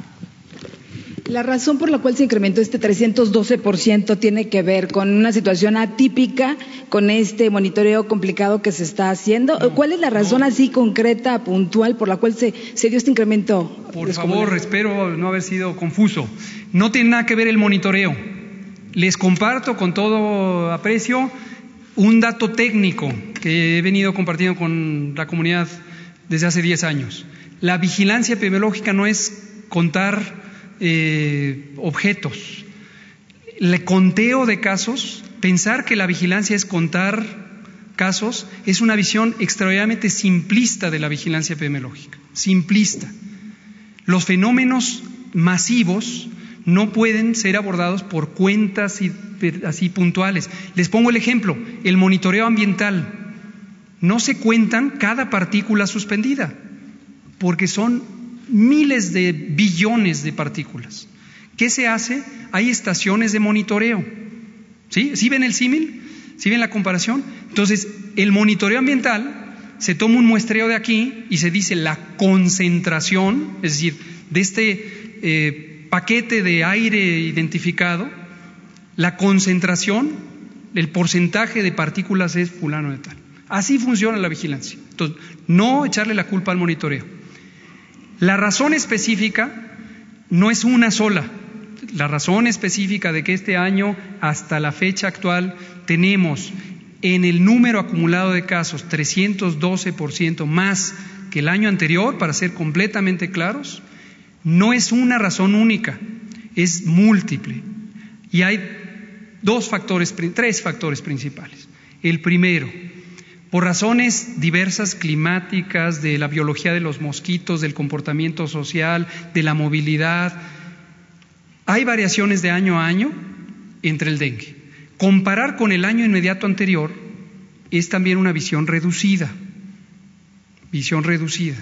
la razón por la cual se incrementó este 312% tiene que ver con una situación atípica, con este monitoreo complicado que se está haciendo. ¿Cuál es la razón así concreta, puntual, por la cual se, se dio este incremento? Por favor, espero no haber sido confuso. No tiene nada que ver el monitoreo. Les comparto con todo aprecio un dato técnico que he venido compartiendo con la comunidad desde hace 10 años. La vigilancia epidemiológica no es contar eh, objetos. El conteo de casos, pensar que la vigilancia es contar casos, es una visión extraordinariamente simplista de la vigilancia epidemiológica. Simplista. Los fenómenos masivos no pueden ser abordados por cuentas así puntuales. Les pongo el ejemplo, el monitoreo ambiental. No se cuentan cada partícula suspendida, porque son miles de billones de partículas. ¿Qué se hace? Hay estaciones de monitoreo. ¿Sí? ¿Sí ven el símil? ¿Sí ven la comparación? Entonces, el monitoreo ambiental se toma un muestreo de aquí y se dice la concentración, es decir, de este eh, paquete de aire identificado, la concentración, el porcentaje de partículas es fulano de tal. Así funciona la vigilancia. Entonces, no echarle la culpa al monitoreo. La razón específica no es una sola. La razón específica de que este año, hasta la fecha actual, tenemos en el número acumulado de casos 312% más que el año anterior, para ser completamente claros, no es una razón única, es múltiple. Y hay dos factores, tres factores principales. El primero, por razones diversas climáticas, de la biología de los mosquitos, del comportamiento social, de la movilidad, hay variaciones de año a año entre el dengue. Comparar con el año inmediato anterior es también una visión reducida. Visión reducida.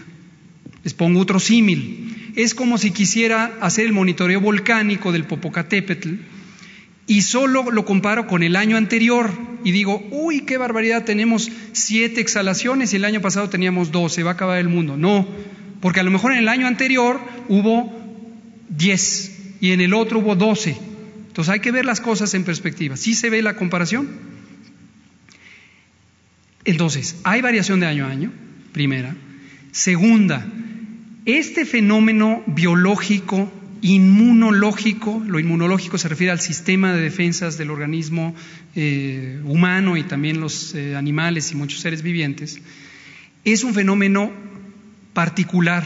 Les pongo otro símil. Es como si quisiera hacer el monitoreo volcánico del Popocatépetl y solo lo comparo con el año anterior y digo, uy, qué barbaridad, tenemos siete exhalaciones y el año pasado teníamos doce, va a acabar el mundo. No, porque a lo mejor en el año anterior hubo diez y en el otro hubo doce. Entonces hay que ver las cosas en perspectiva. ¿Sí se ve la comparación? Entonces, hay variación de año a año, primera. Segunda, este fenómeno biológico, inmunológico, lo inmunológico se refiere al sistema de defensas del organismo eh, humano y también los eh, animales y muchos seres vivientes, es un fenómeno particular,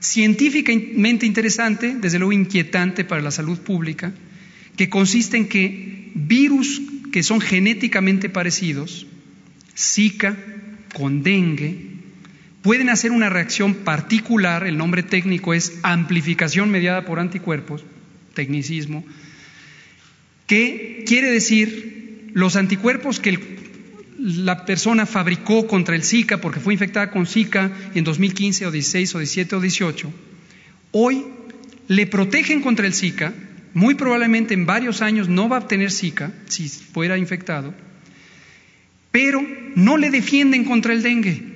científicamente interesante, desde luego inquietante para la salud pública, que consiste en que virus que son genéticamente parecidos, Zika con dengue, pueden hacer una reacción particular, el nombre técnico es amplificación mediada por anticuerpos, tecnicismo, que quiere decir los anticuerpos que la persona fabricó contra el Zika porque fue infectada con Zika en 2015 o 16 o 17 o 18, hoy le protegen contra el Zika muy probablemente en varios años no va a obtener Zika si fuera infectado, pero no le defienden contra el dengue.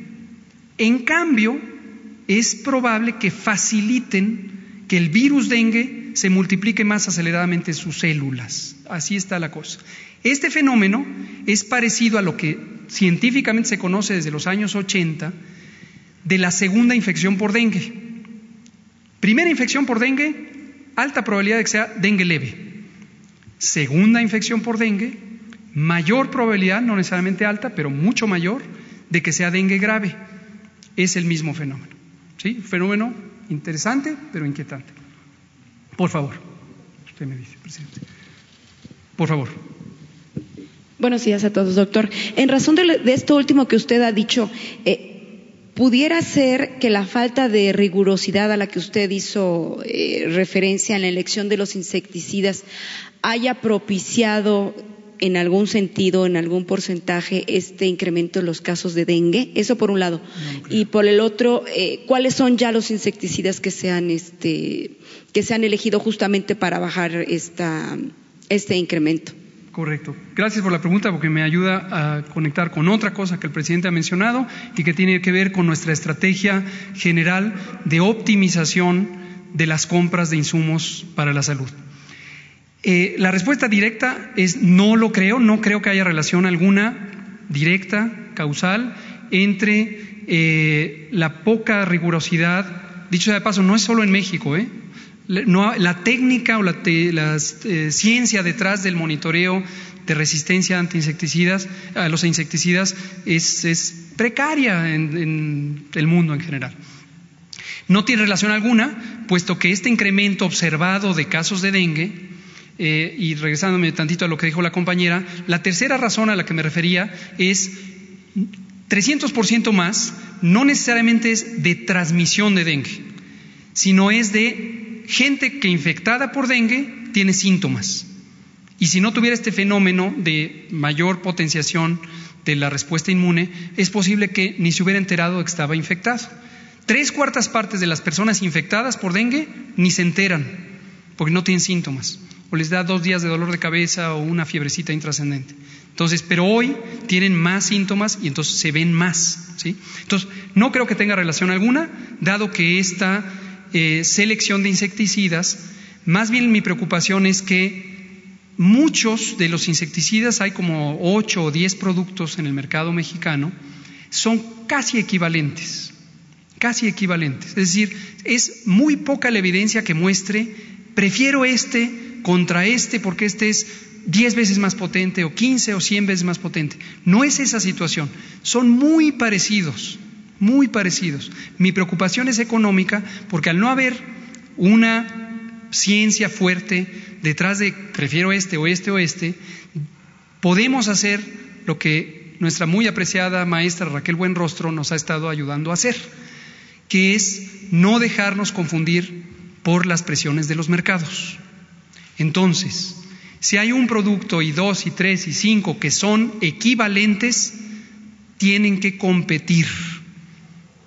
En cambio, es probable que faciliten que el virus dengue se multiplique más aceleradamente en sus células. Así está la cosa. Este fenómeno es parecido a lo que científicamente se conoce desde los años 80 de la segunda infección por dengue. Primera infección por dengue, alta probabilidad de que sea dengue leve. Segunda infección por dengue, mayor probabilidad, no necesariamente alta, pero mucho mayor, de que sea dengue grave. Es el mismo fenómeno. ¿Sí? Fenómeno interesante, pero inquietante. Por favor. Usted me dice, presidente. Por favor. Buenos días a todos, doctor. En razón de, esto último que usted ha dicho, eh, pudiera ser que la falta de rigurosidad a la que usted hizo eh, referencia en la elección de los insecticidas haya propiciado en algún sentido, en algún porcentaje, este incremento en los casos de dengue. Eso por un lado. y por el otro, eh, ¿cuáles son ya los insecticidas que se han, este, que se han elegido justamente para bajar esta, este incremento? Correcto. Gracias por la pregunta porque me ayuda a conectar con otra cosa que el presidente ha mencionado y que tiene que ver con nuestra estrategia general de optimización de las compras de insumos para la salud. Eh, la respuesta directa es no lo creo, no creo que haya relación alguna directa, causal, entre eh, la poca rigurosidad, dicho sea de paso, no es solo en México, ¿eh? la técnica o la, eh, ciencia detrás del monitoreo de resistencia a insecticidas, a los insecticidas, es, precaria en, el mundo en general. No tiene relación alguna, puesto que este incremento observado de casos de dengue, eh, y regresándome tantito a lo que dijo la compañera, la tercera razón a la que me refería es 300% más, no necesariamente es de transmisión de dengue, sino es de gente que infectada por dengue tiene síntomas. Y si no tuviera este fenómeno de mayor potenciación de la respuesta inmune, es posible que ni se hubiera enterado que estaba infectado. Tres cuartas partes de las personas infectadas por dengue ni se enteran, porque no tienen síntomas. O les da dos días de dolor de cabeza o una fiebrecita intrascendente. Entonces, pero hoy tienen más síntomas y entonces se ven más. ¿sí? Entonces, no creo que tenga relación alguna, dado que esta eh, selección de insecticidas, más bien mi preocupación es que muchos de los insecticidas, hay como 8 o 10 productos en el mercado mexicano, son casi equivalentes, casi equivalentes. Es decir, es muy poca la evidencia que muestre, prefiero este contra este porque este es 10 veces más potente o 15 o 100 veces más potente. No es esa situación. Son muy parecidos, muy parecidos. Mi preocupación es económica porque al no haber una ciencia fuerte detrás de prefiero este o este o este, podemos hacer lo que nuestra muy apreciada maestra Raquel Buenrostro nos ha estado ayudando a hacer, que es no dejarnos confundir por las presiones de los mercados. Entonces, si hay un producto y dos y tres y cinco que son equivalentes, tienen que competir.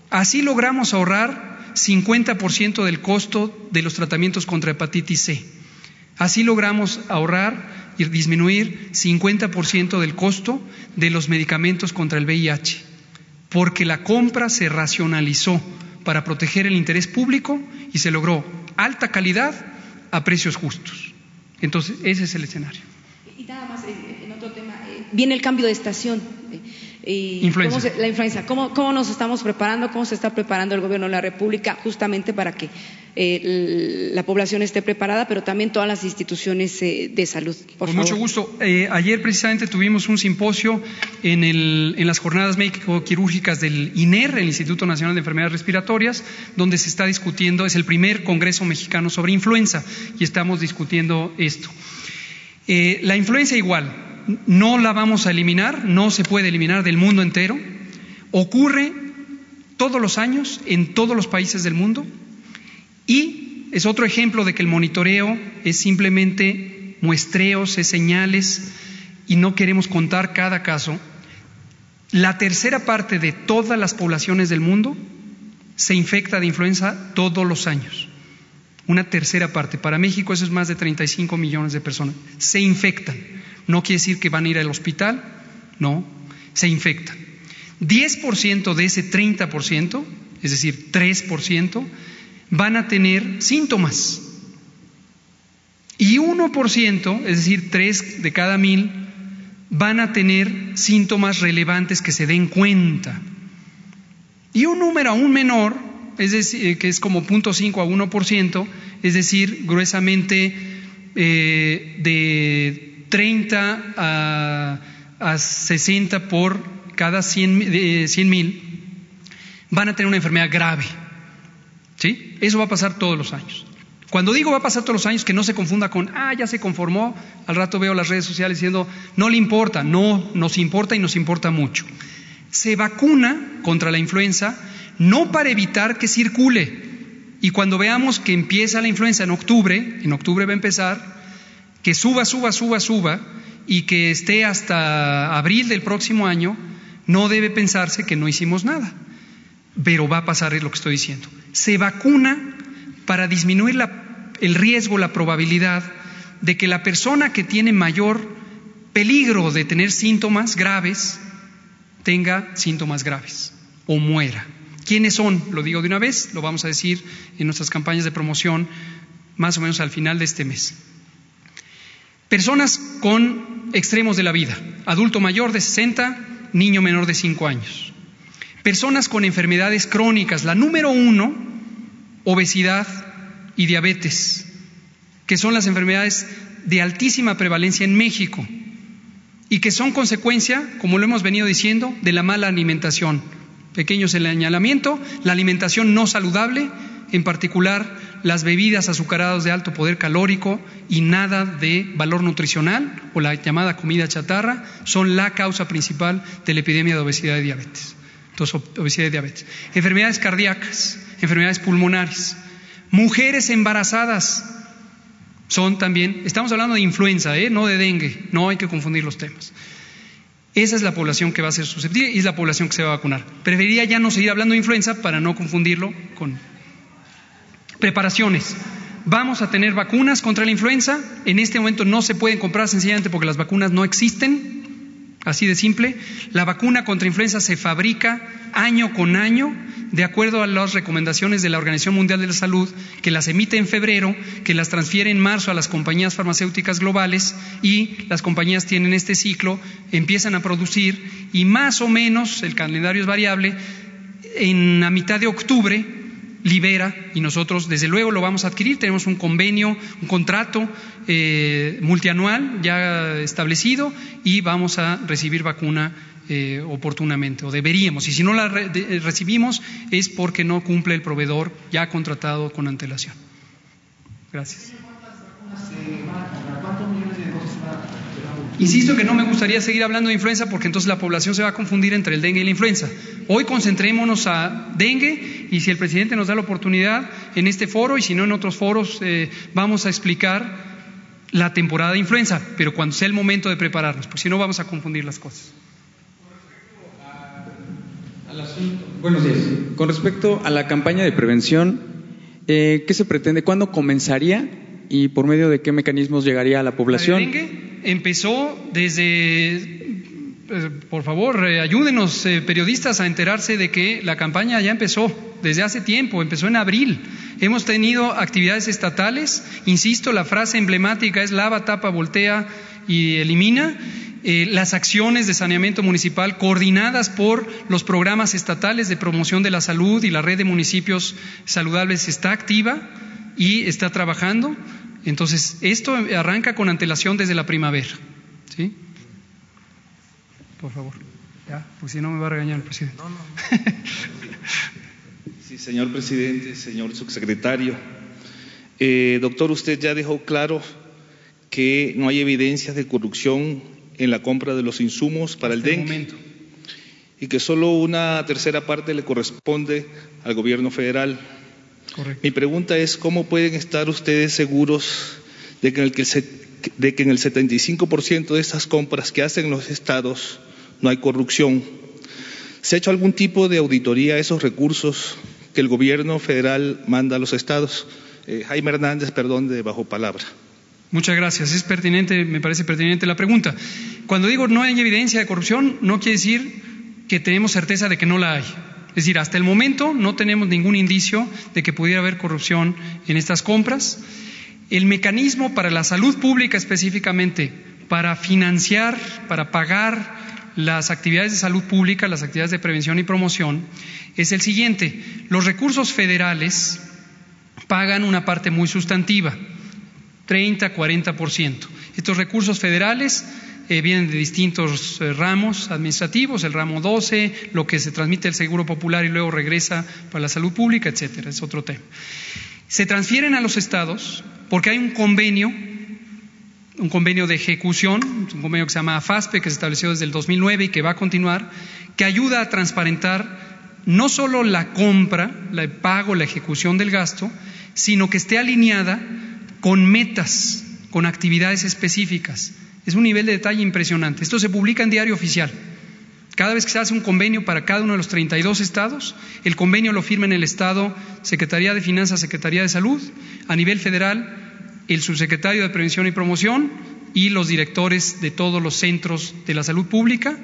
Así logramos ahorrar 50% del costo de los tratamientos contra hepatitis C. Así logramos ahorrar y disminuir 50% del costo de los medicamentos contra el VIH, porque la compra se racionalizó para proteger el interés público y se logró alta calidad a precios justos. Entonces, ese es el escenario. Y nada más, eh, en otro tema, eh, viene el cambio de estación. Eh, influenza. la influenza. ¿Cómo, ¿Cómo, nos estamos preparando? ¿Cómo se está preparando el Gobierno de la República justamente para que la población esté preparada, pero también todas las instituciones de salud? Por Con mucho gusto. ayer precisamente tuvimos un simposio en, el, en las jornadas médico-quirúrgicas del INER, el Instituto Nacional de Enfermedades Respiratorias, donde se está discutiendo, es el primer Congreso Mexicano sobre influenza, y estamos discutiendo esto. la influenza igual, no la vamos a eliminar, no se puede eliminar del mundo entero, ocurre todos los años en todos los países del mundo y es otro ejemplo de que el monitoreo es simplemente muestreos, es señales y no queremos contar cada caso. La tercera parte de todas las poblaciones del mundo se infecta de influenza todos los años. Una tercera parte. Para México eso es más de 35 millones de personas. Se infectan. No quiere decir que van a ir al hospital, no, se infectan. 10% de ese 30%, es decir, 3%, van a tener síntomas. Y 1%, es decir, 3 de cada mil, van a tener síntomas relevantes que se den cuenta. Y un número aún menor, es decir, que es como 0.5 a 1%, es decir, gruesamente eh, de 30 a, a 60 por cada 100 mil van a tener una enfermedad grave. ¿Sí? Eso va a pasar todos los años. Cuando digo va a pasar todos los años, que no se confunda con, ah, ya se conformó, al rato veo las redes sociales diciendo, no le importa, no, nos importa y nos importa mucho. Se vacuna contra la influenza no para evitar que circule. Y cuando veamos que empieza la influenza en octubre, en octubre va a empezar, que suba, suba, suba, suba y que esté hasta abril del próximo año, no debe pensarse que no hicimos nada. Pero va a pasar lo que estoy diciendo. Se vacuna para disminuir el riesgo, la probabilidad de que la persona que tiene mayor peligro de tener síntomas graves tenga síntomas graves o muera. ¿Quiénes son? Lo digo de una vez, lo vamos a decir en nuestras campañas de promoción más o menos al final de este mes. Personas con extremos de la vida, adulto mayor de 60, niño menor de 5 años. Personas con enfermedades crónicas, la número uno, obesidad y diabetes, que son las enfermedades de altísima prevalencia en México y que son consecuencia, como lo hemos venido diciendo, de la mala alimentación. Pequeño señalamiento, la alimentación no saludable, en particular las bebidas azucaradas de alto poder calórico y nada de valor nutricional o la llamada comida chatarra son la causa principal de la epidemia de obesidad y diabetes. Entonces, obesidad y diabetes. Enfermedades cardíacas, enfermedades pulmonares, mujeres embarazadas son también, estamos hablando de influenza, ¿eh? no de dengue, no hay que confundir los temas. Esa es la población que va a ser susceptible y es la población que se va a vacunar. Preferiría ya no seguir hablando de influenza para no confundirlo con Preparaciones. Vamos a tener vacunas contra la influenza. En este momento no se pueden comprar sencillamente porque las vacunas no existen. Así de simple. La vacuna contra influenza se fabrica año con año de acuerdo a las recomendaciones de la Organización Mundial de la Salud, que las emite en febrero, que las transfiere en marzo a las compañías farmacéuticas globales y las compañías tienen este ciclo, empiezan a producir y más o menos, el calendario es variable, en la mitad de octubre libera y nosotros desde luego lo vamos a adquirir. Tenemos un convenio, un contrato eh, multianual ya establecido y vamos a recibir vacuna eh, oportunamente o deberíamos. Y si no la recibimos es porque no cumple el proveedor ya contratado con antelación. Gracias. Insisto que no me gustaría seguir hablando de influenza porque entonces la población se va a confundir entre el dengue y la influenza. Hoy concentrémonos a dengue y si el presidente nos da la oportunidad en este foro y si no en otros foros eh, vamos a explicar la temporada de influenza, pero cuando sea el momento de prepararnos, porque si no vamos a confundir las cosas. Buenos días. Con respecto a la campaña de prevención, eh, ¿qué se pretende? ¿Cuándo comenzaría y por medio de qué mecanismos llegaría a la población? dengue empezó desde, eh, por favor, eh, ayúdenos periodistas a enterarse de que la campaña ya empezó desde hace tiempo, empezó en abril. Hemos tenido actividades estatales, insisto, la frase emblemática es lava, tapa, voltea y elimina. Eh, las acciones de saneamiento municipal coordinadas por los programas estatales de promoción de la salud y la red de municipios saludables está activa y está trabajando. Entonces, esto arranca con antelación desde la primavera. ¿Sí? Por favor. Ya, pues si no me va a regañar el presidente. No, no. sí, señor presidente, señor subsecretario. Eh, doctor, usted ya dejó claro que no hay evidencias de corrupción en la compra de los insumos para el dengue y que solo una tercera parte le corresponde al gobierno federal. Mi pregunta es, ¿cómo pueden estar ustedes seguros de que en el, que de que en el 75% de estas compras que hacen los estados no hay corrupción? ¿Se ha hecho algún tipo de auditoría a esos recursos que el gobierno federal manda a los estados? Eh, Jaime Hernández, perdón, de bajo palabra. Muchas gracias. Es pertinente, me parece pertinente la pregunta. Cuando digo no hay evidencia de corrupción, no quiere decir que tenemos certeza de que no la hay. Es decir, hasta el momento no tenemos ningún indicio de que pudiera haber corrupción en estas compras. El mecanismo para la salud pública específicamente, para financiar, para pagar las actividades de salud pública, las actividades de prevención y promoción, es el siguiente. Los recursos federales pagan una parte muy sustantiva 30, 40%. Estos recursos federales eh, vienen de distintos eh, ramos administrativos, el ramo 12, lo que se transmite el Seguro Popular y luego regresa para la salud pública, etcétera, es otro tema. Se transfieren a los estados porque hay un convenio, un convenio de ejecución, un convenio que se llama FASPE, que se estableció desde el 2009 y que va a continuar, que ayuda a transparentar no solo la compra, el pago, la ejecución del gasto, sino que esté alineada con metas, con actividades específicas. Es un nivel de detalle impresionante. Esto se publica en diario oficial. Cada vez que se hace un convenio para cada uno de los 32 estados, el convenio lo firma en el Estado Secretaría de Finanzas, Secretaría de Salud, a nivel federal, el subsecretario de Prevención y Promoción y los directores de todos los centros de la salud pública,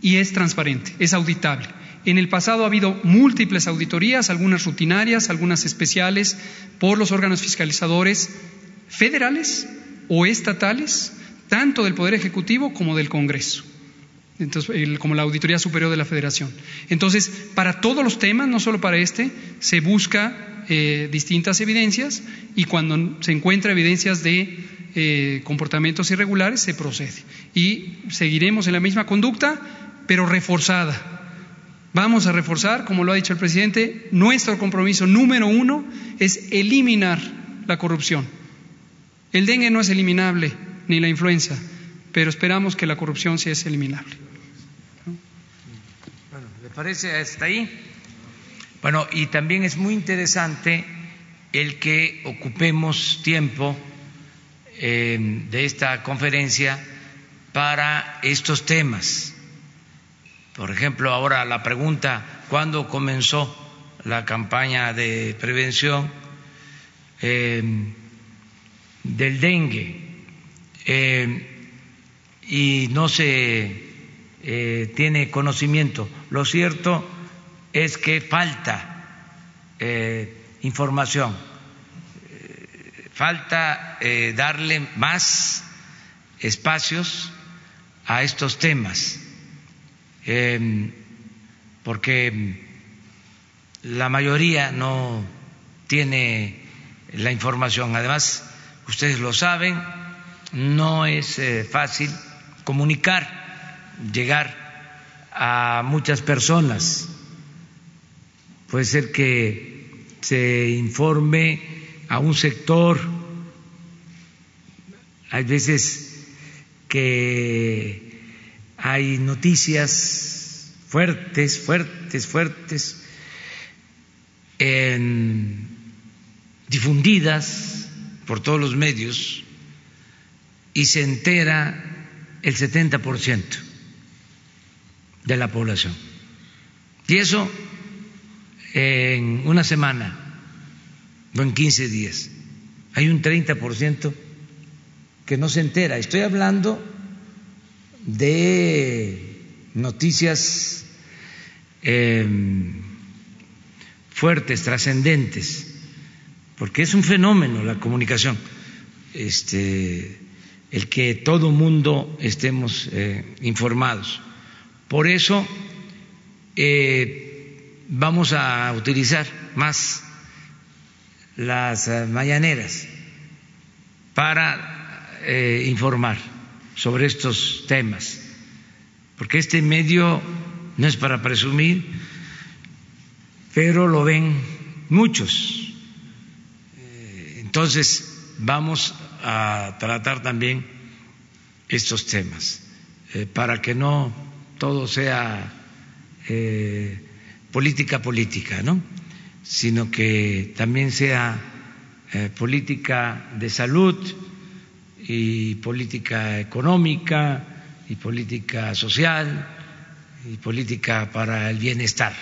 y es transparente, es auditable. En el pasado ha habido múltiples auditorías, algunas rutinarias, algunas especiales, por los órganos fiscalizadores federales o estatales, tanto del Poder Ejecutivo como del Congreso. Entonces, como la Auditoría Superior de la Federación. Entonces, para todos los temas, no solo para este, se busca eh, distintas evidencias y cuando se encuentra evidencias de eh, comportamientos irregulares, se procede. Y seguiremos en la misma conducta, pero reforzada Vamos a reforzar, como lo ha dicho el presidente, nuestro compromiso número uno es eliminar la corrupción. El dengue no es eliminable, ni la influenza, pero esperamos que la corrupción sea eliminable. Bueno, ¿le parece hasta ahí? Bueno, y también es muy interesante el que ocupemos tiempo eh, de esta conferencia para estos temas por ejemplo, ahora la pregunta, ¿cuándo comenzó la campaña de prevención? del dengue y no se tiene conocimiento. Lo cierto es que falta información, falta darle más espacios a estos temas, em, porque la mayoría no tiene la información. Además, ustedes lo saben, no es eh, fácil comunicar, llegar a muchas personas. Puede ser que se informe a un sector, hay veces que hay noticias fuertes, fuertes, fuertes, difundidas por todos los medios y se entera el 70% de la población. Y eso en una semana o en 15 días. Hay un 30% que no se entera. Estoy hablando de noticias em, fuertes, trascendentes, porque es un fenómeno la comunicación, este, el que todo mundo estemos eh, informados. Por eso eh, vamos a utilizar más las eh, mañaneras para eh, informar sobre estos temas, porque este medio no es para presumir, pero lo ven muchos. Eh, entonces, vamos a tratar también estos temas, para que no todo sea política política, ¿no? sino que también sea política de salud, y política económica y política social y política para el bienestar,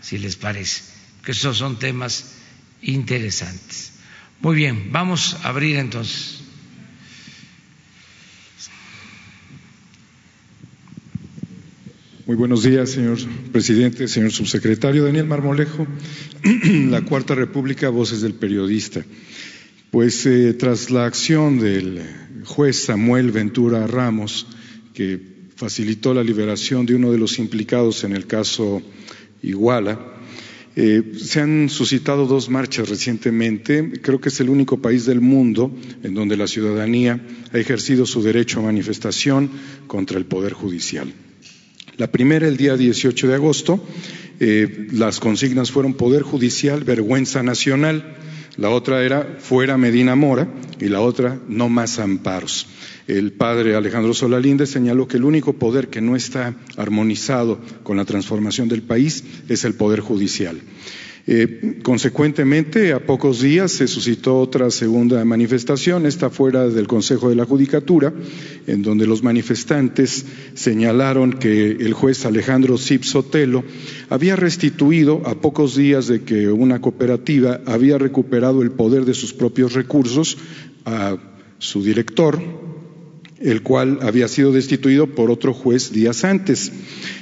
si les parece, que esos son temas interesantes. Muy bien, vamos a abrir entonces. Muy buenos días, señor presidente, señor subsecretario. Daniel Marmolejo, la Cuarta República, Voces del Periodista. Pues eh, tras la acción del juez Samuel Ventura Ramos, que facilitó la liberación de uno de los implicados en el caso Iguala, eh, se han suscitado dos marchas recientemente. Creo que es el único país del mundo en donde la ciudadanía ha ejercido su derecho a manifestación contra el Poder Judicial. La primera el día 18 de agosto. Eh, las consignas fueron Poder Judicial, Vergüenza Nacional. La otra era fuera Medina Mora y la otra no más amparos. El padre Alejandro Solalinde señaló que el único poder que no está armonizado con la transformación del país es el poder judicial. Eh, consecuentemente, a pocos días se suscitó otra segunda manifestación, esta fuera del Consejo de la Judicatura, en donde los manifestantes señalaron que el juez Alejandro Zip Sotelo había restituido, a pocos días de que una cooperativa había recuperado el poder de sus propios recursos, a su director, el cual había sido destituido por otro juez días antes.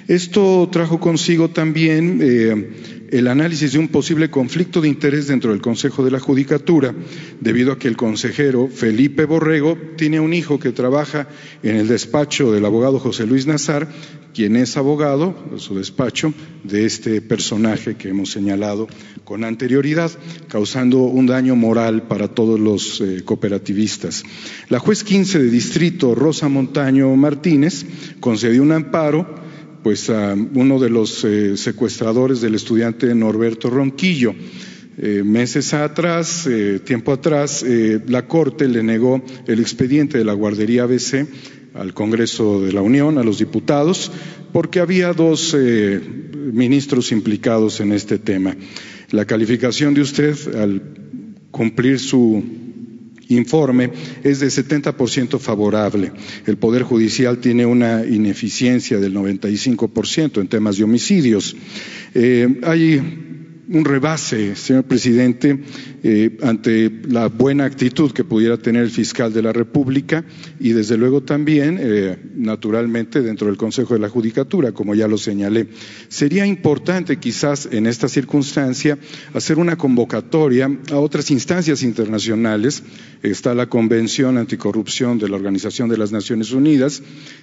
Esto trajo consigo también eh, el análisis de un posible conflicto de interés dentro del Consejo de la Judicatura, debido a que el consejero Felipe Borrego tiene un hijo que trabaja en el despacho del abogado José Luis Nazar, quien es abogado, su despacho, de este personaje que hemos señalado con anterioridad, causando un daño moral para todos los eh, cooperativistas. La juez 15 de distrito, Rosa Montaño Martínez, concedió un amparo pues a uno de los eh, secuestradores del estudiante Norberto Ronquillo. Eh, meses atrás, tiempo atrás, la Corte le negó el expediente de la guardería ABC al Congreso de la Unión, a los diputados, porque había dos ministros implicados en este tema. La calificación de usted al cumplir su informe es de 70% favorable. El Poder Judicial tiene una ineficiencia del 95% en temas de homicidios. Eh, hay un rebase, señor presidente, eh, ante la buena actitud que pudiera tener el fiscal de la República y, desde luego, también, eh, naturalmente, dentro del Consejo de la Judicatura, como ya lo señalé. Sería importante, quizás, en esta circunstancia, hacer una convocatoria a otras instancias internacionales. Está la Convención Anticorrupción de la Organización de las Naciones Unidas,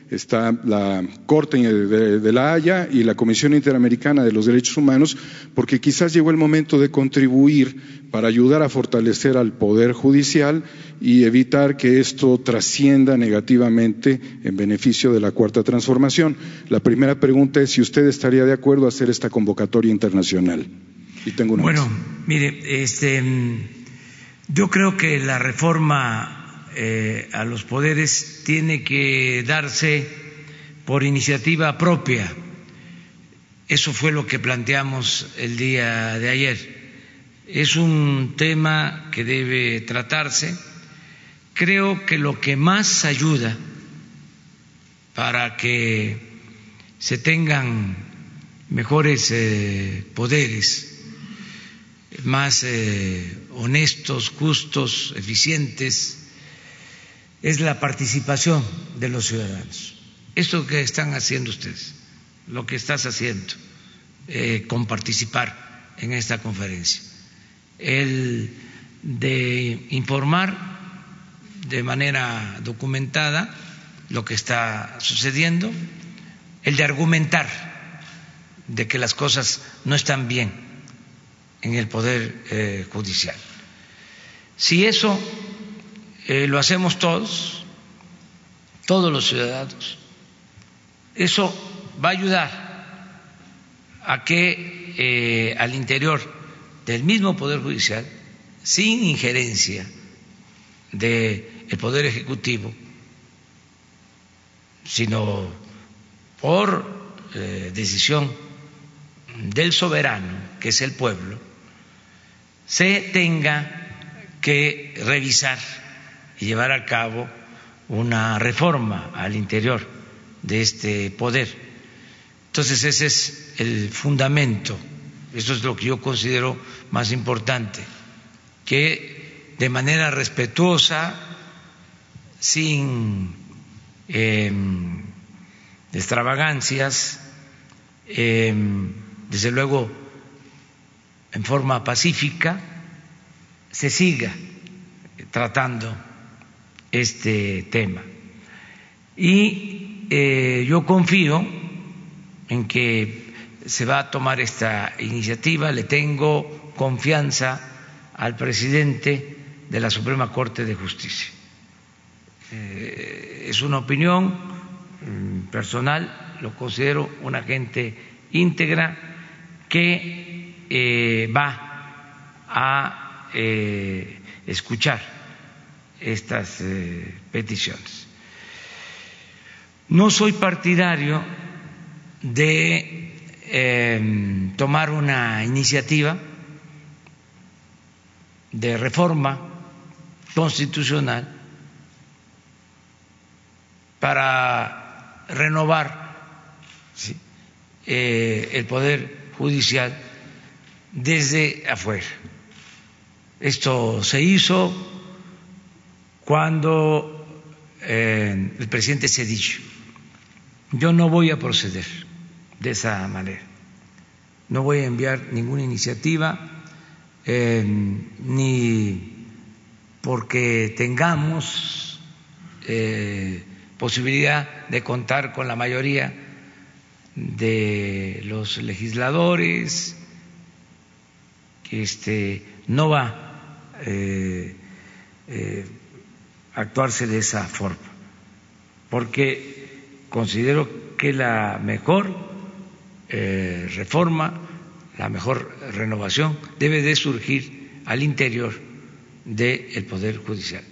está la Corte de, de la Haya y la Comisión Interamericana de los Derechos Humanos, porque quizás llegó el momento de contribuir para ayudar a fortalecer al Poder Judicial y evitar que esto trascienda negativamente en beneficio de la Cuarta Transformación. La primera pregunta es si usted estaría de acuerdo a hacer esta convocatoria internacional. Y tengo una bueno, mire, este, yo creo que la reforma eh, a los poderes tiene que darse por iniciativa propia eso fue lo que planteamos el día de ayer. Es un tema que debe tratarse. Creo que lo que más ayuda para que se tengan mejores eh, poderes, más eh, honestos, justos, eficientes, es la participación de los ciudadanos. Esto que están haciendo ustedes lo que estás haciendo eh, con participar en esta conferencia. El de informar de manera documentada lo que está sucediendo, el de argumentar de que las cosas no están bien en el Poder eh, Judicial. Si eso eh, lo hacemos todos, todos los ciudadanos, eso va a ayudar a que eh, al interior del mismo Poder Judicial, sin injerencia del Poder Ejecutivo, sino por eh, decisión del soberano, que es el pueblo, se tenga que revisar y llevar a cabo una reforma al interior de este poder entonces ese es el fundamento, eso es lo que yo considero más importante, que de manera respetuosa, sin em, extravagancias, em, desde luego en forma pacífica, se siga tratando este tema. Y eh, yo confío en que se va a tomar esta iniciativa. Le tengo confianza al presidente de la Suprema Corte de Justicia. Eh, es una opinión mm, personal, lo considero una gente íntegra que eh, va a eh, escuchar estas peticiones. No soy partidario de em, tomar una iniciativa de reforma constitucional para renovar eh, el poder judicial desde afuera. Esto se hizo cuando eh, el presidente Cedillo. Yo no voy a proceder de esa manera. No voy a enviar ninguna iniciativa, eh, ni porque tengamos eh, posibilidad de contar con la mayoría de los legisladores, que este, no va a eh, actuarse de esa forma, porque considero que la mejor eh, reforma, la mejor renovación debe de surgir al interior del Poder Judicial.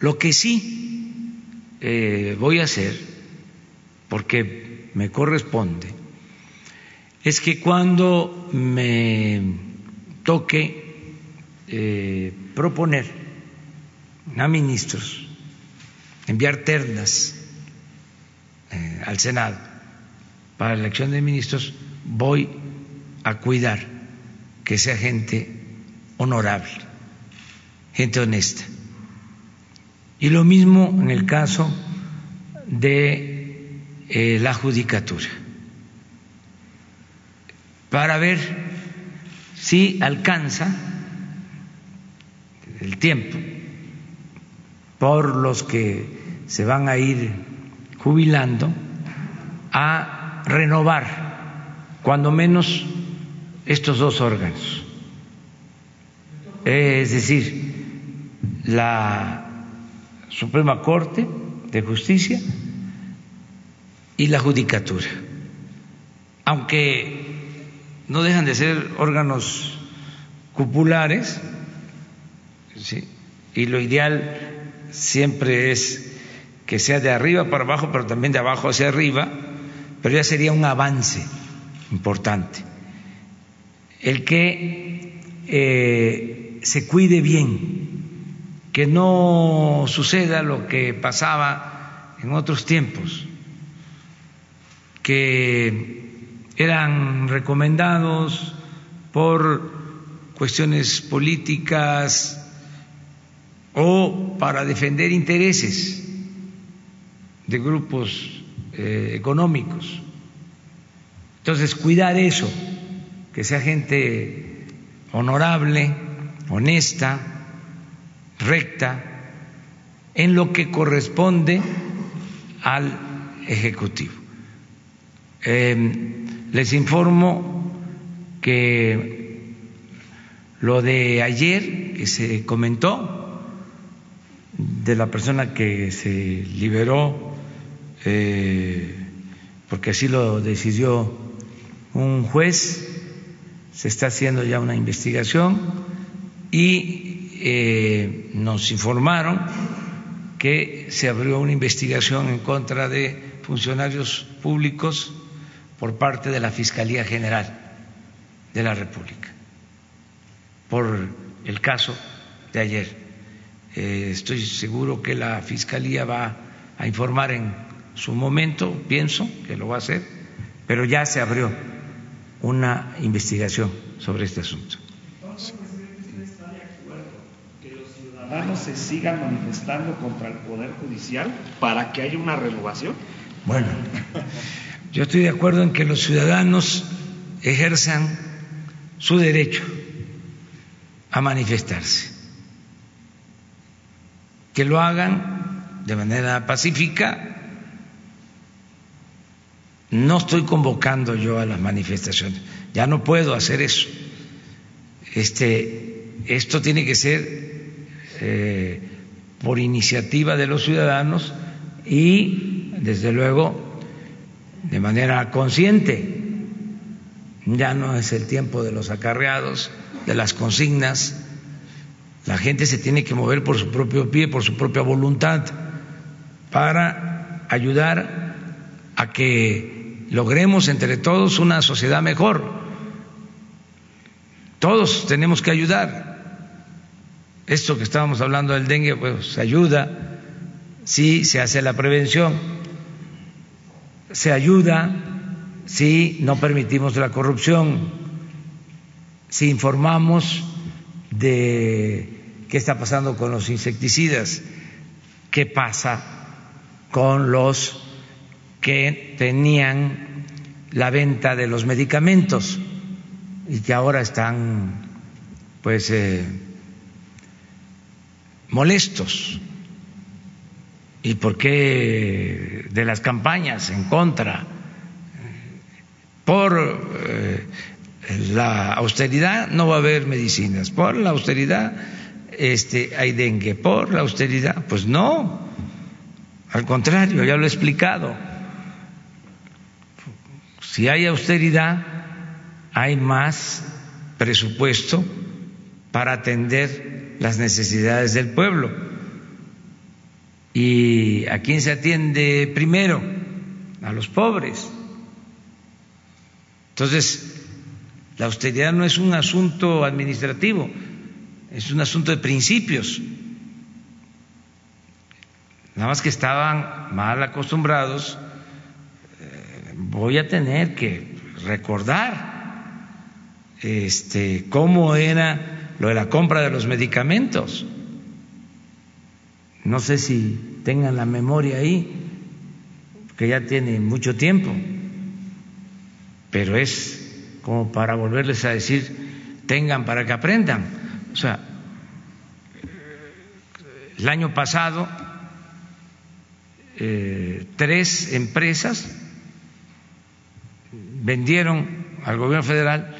Lo que sí eh, voy a hacer, porque me corresponde, es que cuando me toque eh, proponer a ministros, enviar ternas al Senado, para la elección de ministros voy a cuidar que sea gente honorable, gente honesta. Y lo mismo en el caso de eh, la judicatura, para ver si alcanza el tiempo por los que se van a ir jubilando a renovar cuando menos estos dos órganos. Es decir, la Suprema Corte de Justicia y la Judicatura. Aunque no dejan de ser órganos cupulares, y lo ideal siempre es que sea de arriba para abajo, pero también de abajo hacia arriba, pero ya sería un avance importante. El que eh, se cuide bien, que no suceda lo que pasaba en otros tiempos, que eran recomendados por cuestiones políticas o para defender intereses de grupos eh, económicos. Entonces, cuidar eso, que sea gente honorable, honesta, recta, en lo que corresponde al Ejecutivo. Em, les informo que lo de ayer que se comentó, de la persona que se liberó eh, porque así lo decidió un juez, se está haciendo ya una investigación y eh, nos informaron que se abrió una investigación en contra de funcionarios públicos por parte de la Fiscalía General de la República por el caso de ayer. Eh, estoy seguro que la Fiscalía va a informar en su momento, pienso que lo va a hacer, pero ya se abrió una investigación sobre este asunto. que los ciudadanos se sigan manifestando contra el Poder Judicial para que haya una renovación? Bueno, yo estoy de acuerdo en que los ciudadanos ejerzan su derecho a manifestarse, que lo hagan de manera pacífica no estoy convocando yo a las manifestaciones, ya no puedo hacer eso. Este, esto tiene que ser eh, por iniciativa de los ciudadanos y, desde luego, de manera consciente. Ya no es el tiempo de los acarreados, de las consignas. La gente se tiene que mover por su propio pie, por su propia voluntad, para ayudar a que logremos entre todos una sociedad mejor. Todos tenemos que ayudar. Esto que estábamos hablando del dengue, pues ayuda si se hace la prevención, se ayuda si no permitimos la corrupción, si informamos de qué está pasando con los insecticidas, qué pasa con los que tenían la venta de los medicamentos y que ahora están pues eh, molestos. ¿Y por qué de las campañas en contra? Por eh, la austeridad no va a haber medicinas, por la austeridad este, hay dengue, por la austeridad, pues no, al contrario, ya lo he explicado si hay austeridad, hay más presupuesto para atender las necesidades del pueblo. ¿Y a quién se atiende primero? A los pobres. Entonces, la austeridad no es un asunto administrativo, es un asunto de principios. Nada más que estaban mal acostumbrados voy a tener que recordar este, cómo era lo de la compra de los medicamentos. No sé si tengan la memoria ahí, que ya tiene mucho tiempo, pero es como para volverles a decir, tengan para que aprendan. O sea, el año pasado, eh, tres empresas vendieron al gobierno federal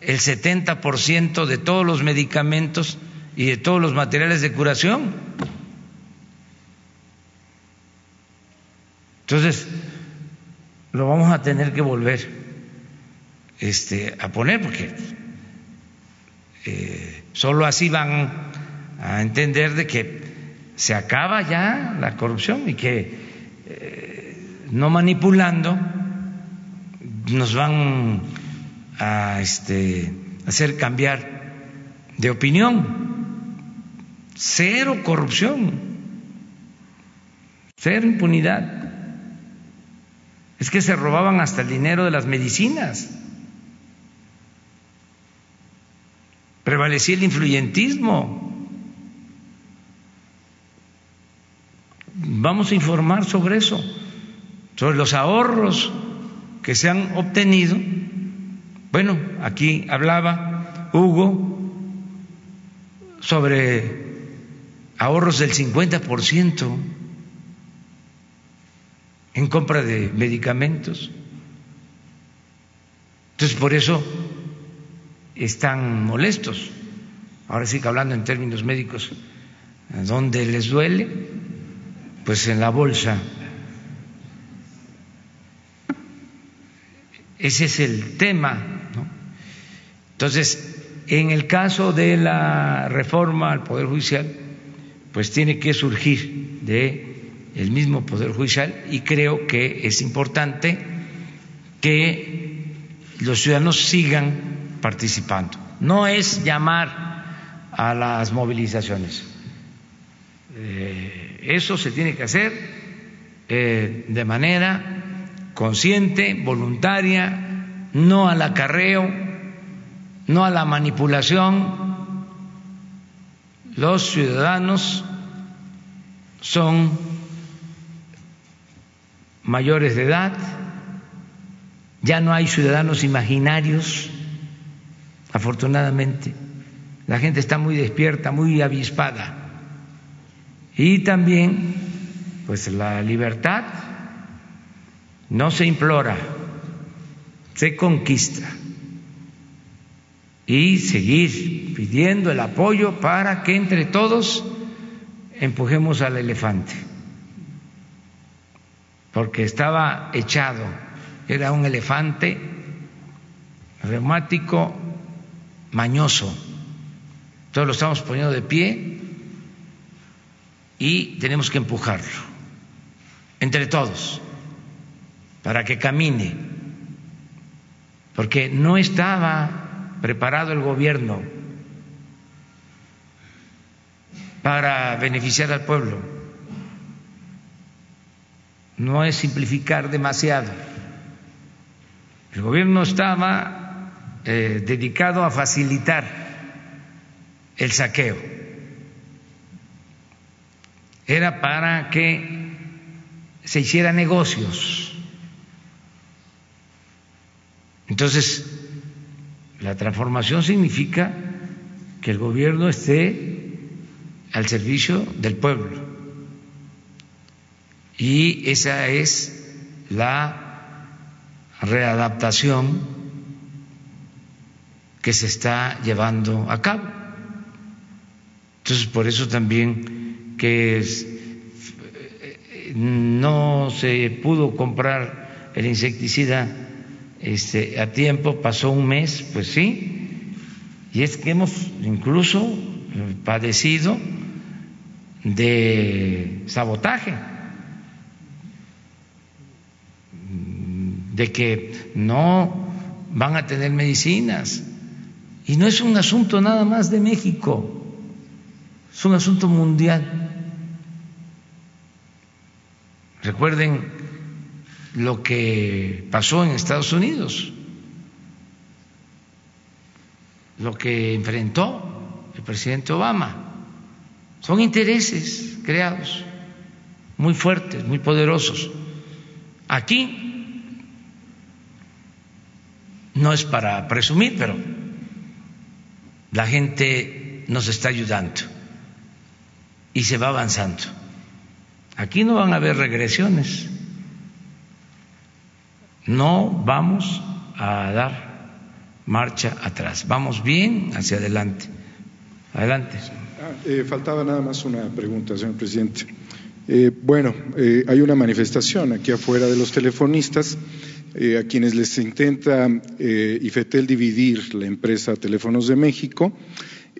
el 70% de todos los medicamentos y de todos los materiales de curación. Entonces, lo vamos a tener que volver este, a poner porque eh, solo así van a entender de que se acaba ya la corrupción y que eh, no manipulando nos van a este, hacer cambiar de opinión. Cero corrupción, cero impunidad. Es que se robaban hasta el dinero de las medicinas. Prevalecía el influyentismo. Vamos a informar sobre eso, sobre los ahorros que se han obtenido. Bueno, aquí hablaba Hugo sobre ahorros del 50% en compra de medicamentos. Entonces, por eso están molestos. Ahora sí que hablando en términos médicos, ¿dónde les duele? Pues en la bolsa Ese es el tema. Entonces, en el caso de la reforma al Poder Judicial, pues tiene que surgir de el mismo Poder Judicial y creo que es importante que los ciudadanos sigan participando. No es llamar a las movilizaciones. Eh, eso se tiene que hacer eh, de manera consciente, voluntaria, no al acarreo, no a la manipulación. Los ciudadanos son mayores de edad, ya no hay ciudadanos imaginarios, afortunadamente. La gente está muy despierta, muy avispada. Y también, pues la libertad no se implora, se conquista. Y seguir pidiendo el apoyo para que entre todos empujemos al elefante. Porque estaba echado, era un elefante reumático mañoso. Todos lo estamos poniendo de pie y tenemos que empujarlo, entre todos para que camine, porque no estaba preparado el gobierno para beneficiar al pueblo. No es simplificar demasiado. El gobierno estaba eh, dedicado a facilitar el saqueo. Era para que se hiciera negocios entonces, la transformación significa que el gobierno esté al servicio del pueblo. Y esa es la readaptación que se está llevando a cabo. Entonces, por eso también que no se pudo comprar el insecticida este, a tiempo, pasó un mes, pues sí, y es que hemos incluso padecido de sabotaje, de que no van a tener medicinas. Y no es un asunto nada más de México, es un asunto mundial. Recuerden lo que pasó en Estados Unidos. lo que enfrentó el presidente Obama. Son intereses creados muy fuertes, muy poderosos. Aquí no es para presumir, pero la gente nos está ayudando y se va avanzando. Aquí no van a haber regresiones. No vamos a dar marcha atrás. Vamos bien hacia adelante. Adelante. Ah, eh, faltaba nada más una pregunta, señor presidente. Eh, bueno, eh, hay una manifestación aquí afuera de los telefonistas a quienes les intenta IFETEL dividir la empresa Teléfonos de México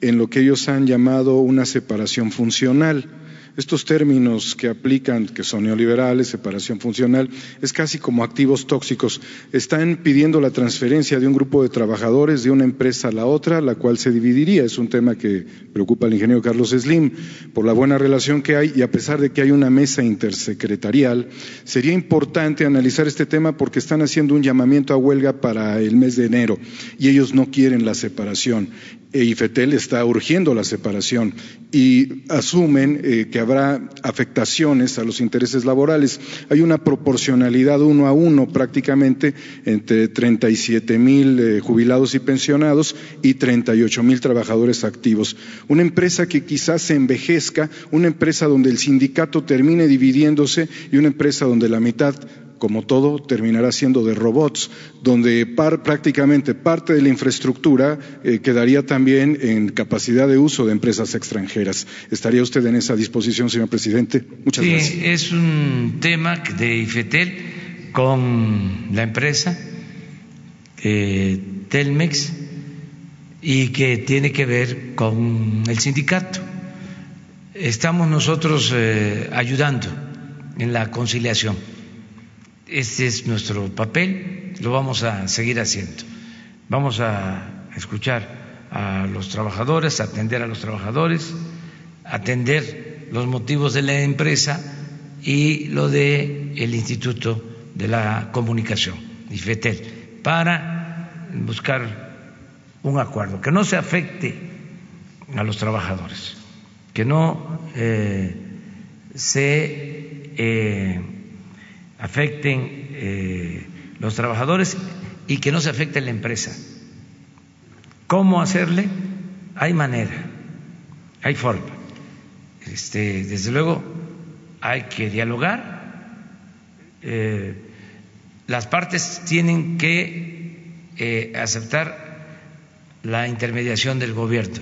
en lo que ellos han llamado una separación funcional. Estos términos que aplican, que son neoliberales, separación funcional, es casi como activos tóxicos. Están pidiendo la transferencia de un grupo de trabajadores de una empresa a la otra, la cual se dividiría. Es un tema que preocupa al ingeniero Carlos Slim por la buena relación que hay y a pesar de que hay una mesa intersecretarial, sería importante analizar este tema porque están haciendo un llamamiento a huelga para el mes de enero y ellos no quieren la separación e IFETEL está urgiendo la separación y asumen eh, que habrá afectaciones a los intereses laborales. Hay una proporcionalidad uno a uno prácticamente entre 37 mil eh, jubilados y pensionados y 38 mil trabajadores activos. Una empresa que quizás se envejezca, una empresa donde el sindicato termine dividiéndose y una empresa donde la mitad como todo, terminará siendo de robots, donde prácticamente parte de la infraestructura eh, quedaría también en capacidad de uso de empresas extranjeras. ¿Estaría usted en esa disposición, señor presidente? Muchas sí, gracias. Es un tema de IFETEL con la empresa eh, Telmex y que tiene que ver con el sindicato. Estamos nosotros eh, ayudando en la conciliación este es nuestro papel, lo vamos a seguir haciendo. Vamos a escuchar a los trabajadores, atender a los trabajadores, atender los motivos de la empresa y lo de el Instituto de la Comunicación, IFETEL, para buscar un acuerdo que no se afecte a los trabajadores, que no eh, se eh, afecten eh, los trabajadores y que no se afecte la empresa. ¿Cómo hacerle? Hay manera, hay forma. Este, desde luego hay que dialogar. Eh, las partes tienen que eh, aceptar la intermediación del gobierno.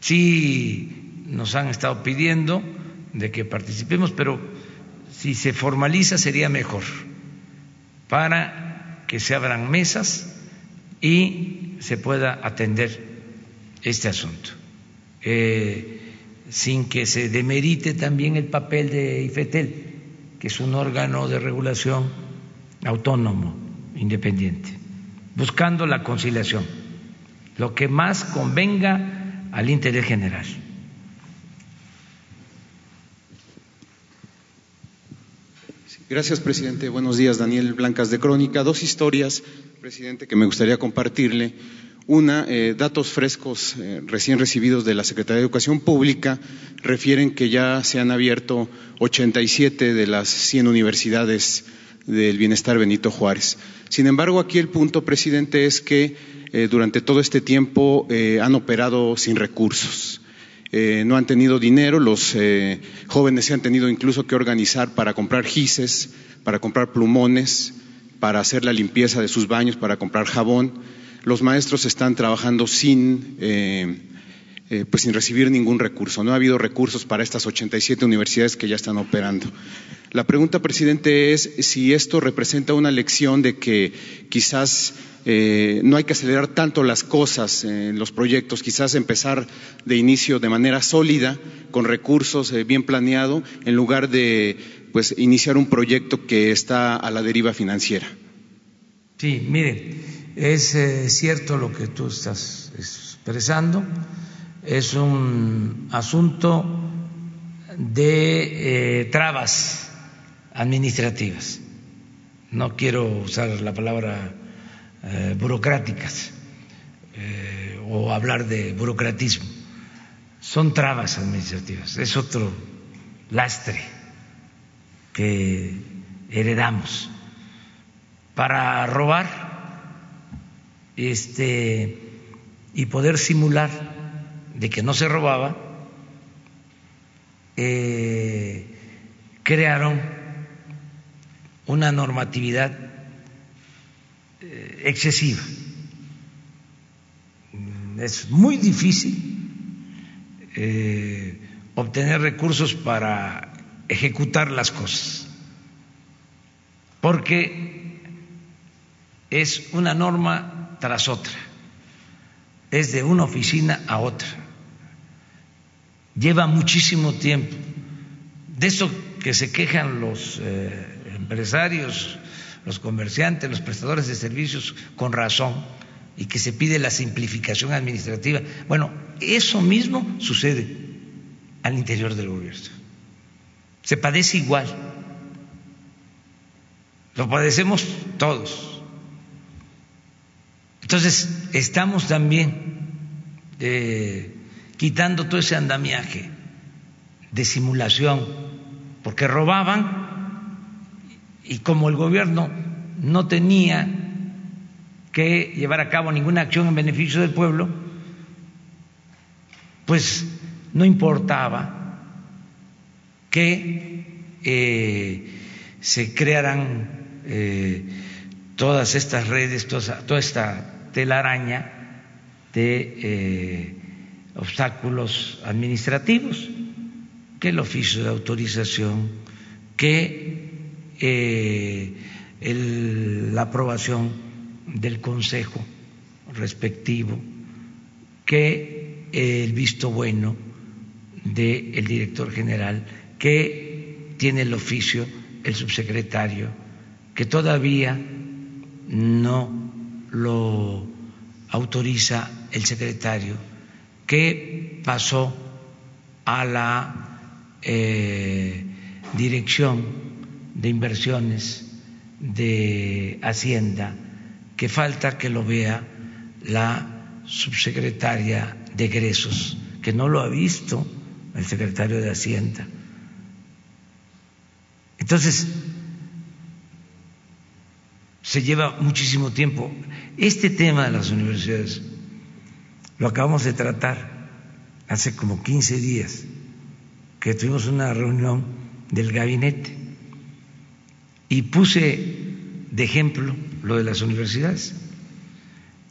Sí nos han estado pidiendo de que participemos, pero si se formaliza sería mejor para que se abran mesas y se pueda atender este asunto, eh, sin que se demerite también el papel de IFETEL, que es un órgano de regulación autónomo, independiente, buscando la conciliación, lo que más convenga al interés general. Gracias, presidente. Buenos días, Daniel Blancas de Crónica. Dos historias, presidente, que me gustaría compartirle. Una, eh, datos frescos eh, recién recibidos de la Secretaría de Educación Pública refieren que ya se han abierto 87 de las 100 universidades del bienestar Benito Juárez. Sin embargo, aquí el punto, presidente, es que eh, durante todo este tiempo han operado sin recursos. Eh, no han tenido dinero, los eh, jóvenes se han tenido incluso que organizar para comprar gises, para comprar plumones, para hacer la limpieza de sus baños, para comprar jabón. Los maestros están trabajando sin, eh, pues sin recibir ningún recurso. No ha habido recursos para estas 87 universidades que ya están operando. La pregunta, presidente, es si esto representa una lección de que quizás eh, no hay que acelerar tanto las cosas en los proyectos, quizás empezar de inicio de manera sólida, con recursos eh, bien planeado, en lugar de pues iniciar un proyecto que está a la deriva financiera. Sí, mire, es cierto lo que tú estás expresando, es un asunto de trabas administrativas. No quiero usar la palabra eh, burocráticas. eh, o hablar de burocratismo. Son trabas administrativas, es otro lastre que heredamos para robar este y poder simular de que no se robaba eh, crearon una normatividad eh, excesiva. Es muy difícil eh, obtener recursos para ejecutar las cosas, porque es una norma tras otra, es de una oficina a otra, lleva muchísimo tiempo. De eso que se quejan los eh, empresarios, los comerciantes, los prestadores de servicios, con razón, y que se pide la simplificación administrativa. Bueno, eso mismo sucede al interior del gobierno. Se padece igual. Lo padecemos todos. Entonces, estamos también eh, quitando todo ese andamiaje de simulación, porque robaban y como el gobierno no tenía que llevar a cabo ninguna acción en beneficio del pueblo, pues no importaba que eh, se crearan eh, todas estas redes, toda, esta telaraña de eh, obstáculos administrativos, que el oficio de autorización, que la aprobación del Consejo respectivo, que el visto bueno del director general, que tiene el oficio el subsecretario, que todavía no lo autoriza el secretario, que pasó a la eh, dirección de inversiones de Hacienda, que falta que lo vea la subsecretaria de egresos, que no lo ha visto el secretario de Hacienda. Entonces, se lleva muchísimo tiempo. Este tema de las universidades lo acabamos de tratar hace como 15 días, que tuvimos una reunión del gabinete y puse de ejemplo lo de las universidades.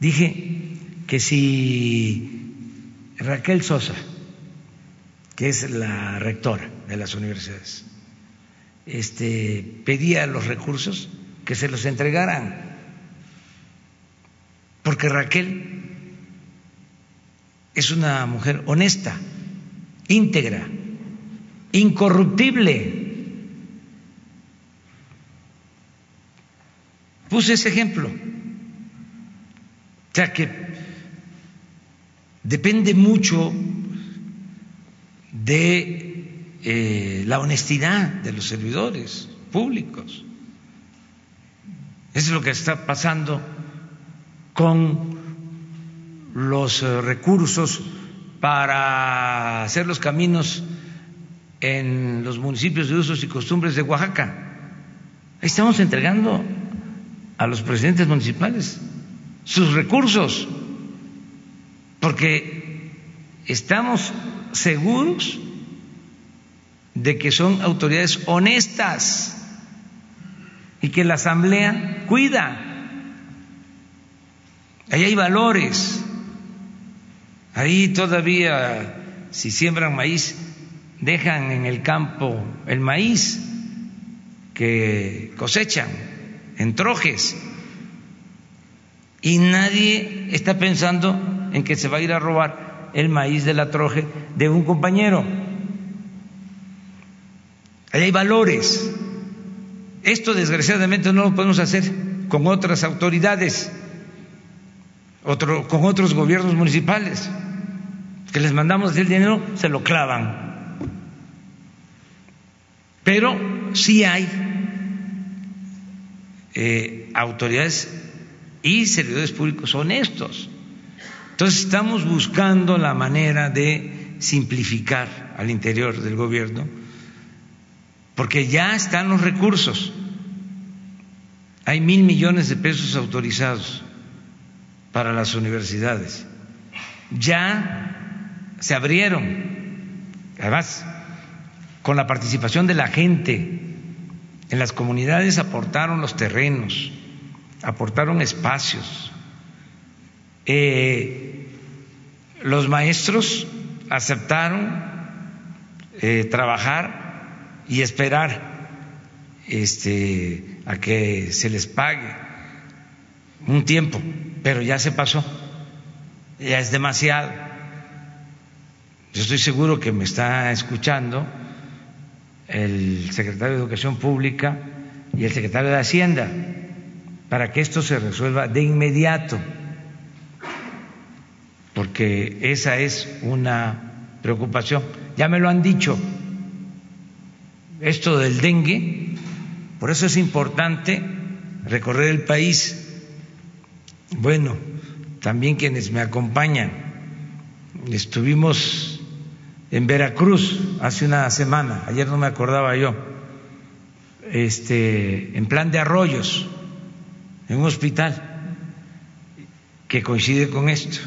Dije que si Raquel Sosa, que es la rectora de las universidades, este, pedía los recursos, que se los entregaran, porque Raquel es una mujer honesta, íntegra, incorruptible. Puse ese ejemplo. O sea que depende mucho de eh, la honestidad de los servidores públicos. Es lo que está pasando con los eh, recursos para hacer los caminos en los municipios de usos y costumbres de Oaxaca. Estamos entregando a los presidentes municipales sus recursos, porque estamos seguros de que son autoridades honestas y que la Asamblea cuida. Ahí hay valores. Ahí todavía, si siembran maíz, dejan en el campo el maíz que cosechan en trojes y nadie está pensando en que se va a ir a robar el maíz de la troje de un compañero. Ahí hay valores. Esto desgraciadamente no lo podemos hacer con otras autoridades, otro, con otros gobiernos municipales, que les mandamos el dinero, se lo clavan. Pero sí hay eh, autoridades y servidores públicos honestos Entonces estamos buscando la manera de simplificar al interior del gobierno, porque ya están los recursos. Hay mil millones de pesos autorizados para las universidades. Ya se abrieron, además, con la participación de la gente. En las comunidades aportaron los terrenos, aportaron espacios. Eh, los maestros aceptaron eh, trabajar y esperar este, a que se les pague un tiempo, pero ya se pasó, ya es demasiado. Yo estoy seguro que me está escuchando el secretario de Educación Pública y el secretario de Hacienda para que esto se resuelva de inmediato, porque esa es una preocupación. Ya me lo han dicho, esto del dengue, por eso es importante recorrer el país. Bueno, también quienes me acompañan, estuvimos en Veracruz hace una semana, ayer no me acordaba yo, este, en plan de arroyos, en un hospital que coincide con esto.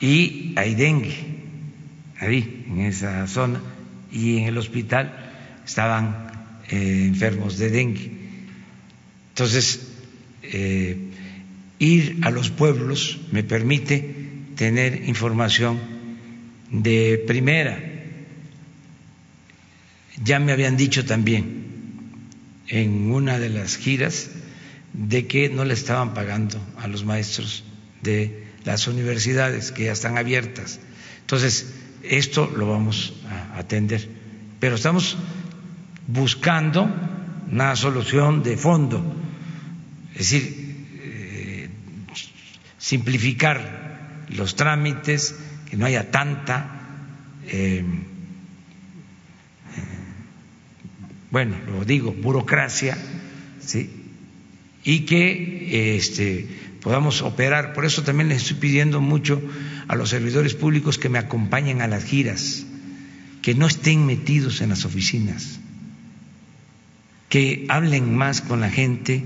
Y hay dengue ahí, en esa zona, y en el hospital estaban eh, enfermos de dengue. Entonces, eh, ir a los pueblos me permite tener información de primera. Ya me habían dicho también en una de las giras de que no le estaban pagando a los maestros de las universidades que ya están abiertas. Entonces, esto lo vamos a atender. Pero estamos buscando una solución de fondo, es decir, eh, simplificar los trámites, que no haya tanta, eh, bueno, lo digo, burocracia, ¿sí? y que este, podamos operar. Por eso también les estoy pidiendo mucho a los servidores públicos que me acompañen a las giras, que no estén metidos en las oficinas, que hablen más con la gente,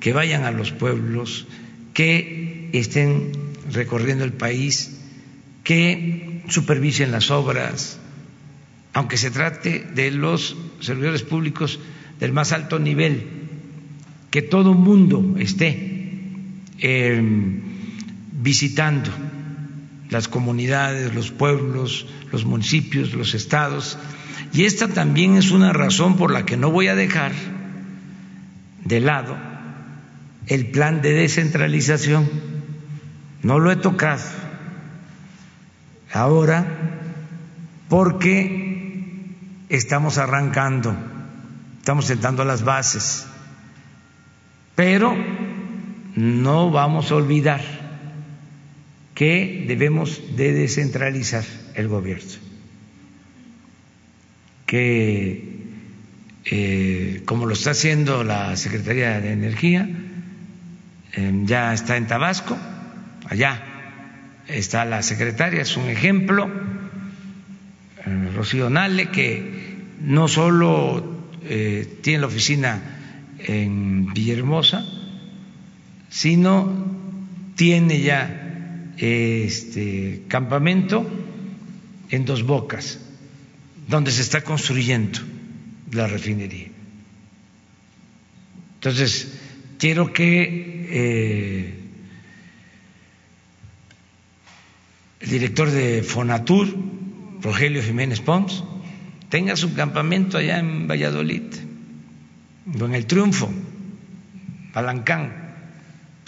que vayan a los pueblos, que estén recorriendo el país que supervisen las obras, aunque se trate de los servidores públicos del más alto nivel, que todo mundo esté em, visitando las comunidades, los pueblos, los municipios, los estados. Y esta también es una razón por la que no voy a dejar de lado el plan de descentralización. No lo he tocado ahora porque estamos arrancando, estamos sentando las bases, pero no vamos a olvidar que debemos de descentralizar el gobierno, que eh, como lo está haciendo la Secretaría de Energía, eh, ya está en Tabasco, allá está la secretaria, es un ejemplo, eh, Rocío Nale, que no solo eh, tiene la oficina en Villahermosa, sino tiene ya este campamento en Dos Bocas, donde se está construyendo la refinería. Entonces, quiero que eh, el director de Fonatur, Rogelio Jiménez Pons, tenga su campamento allá en Valladolid, o en el Triunfo, Palancán,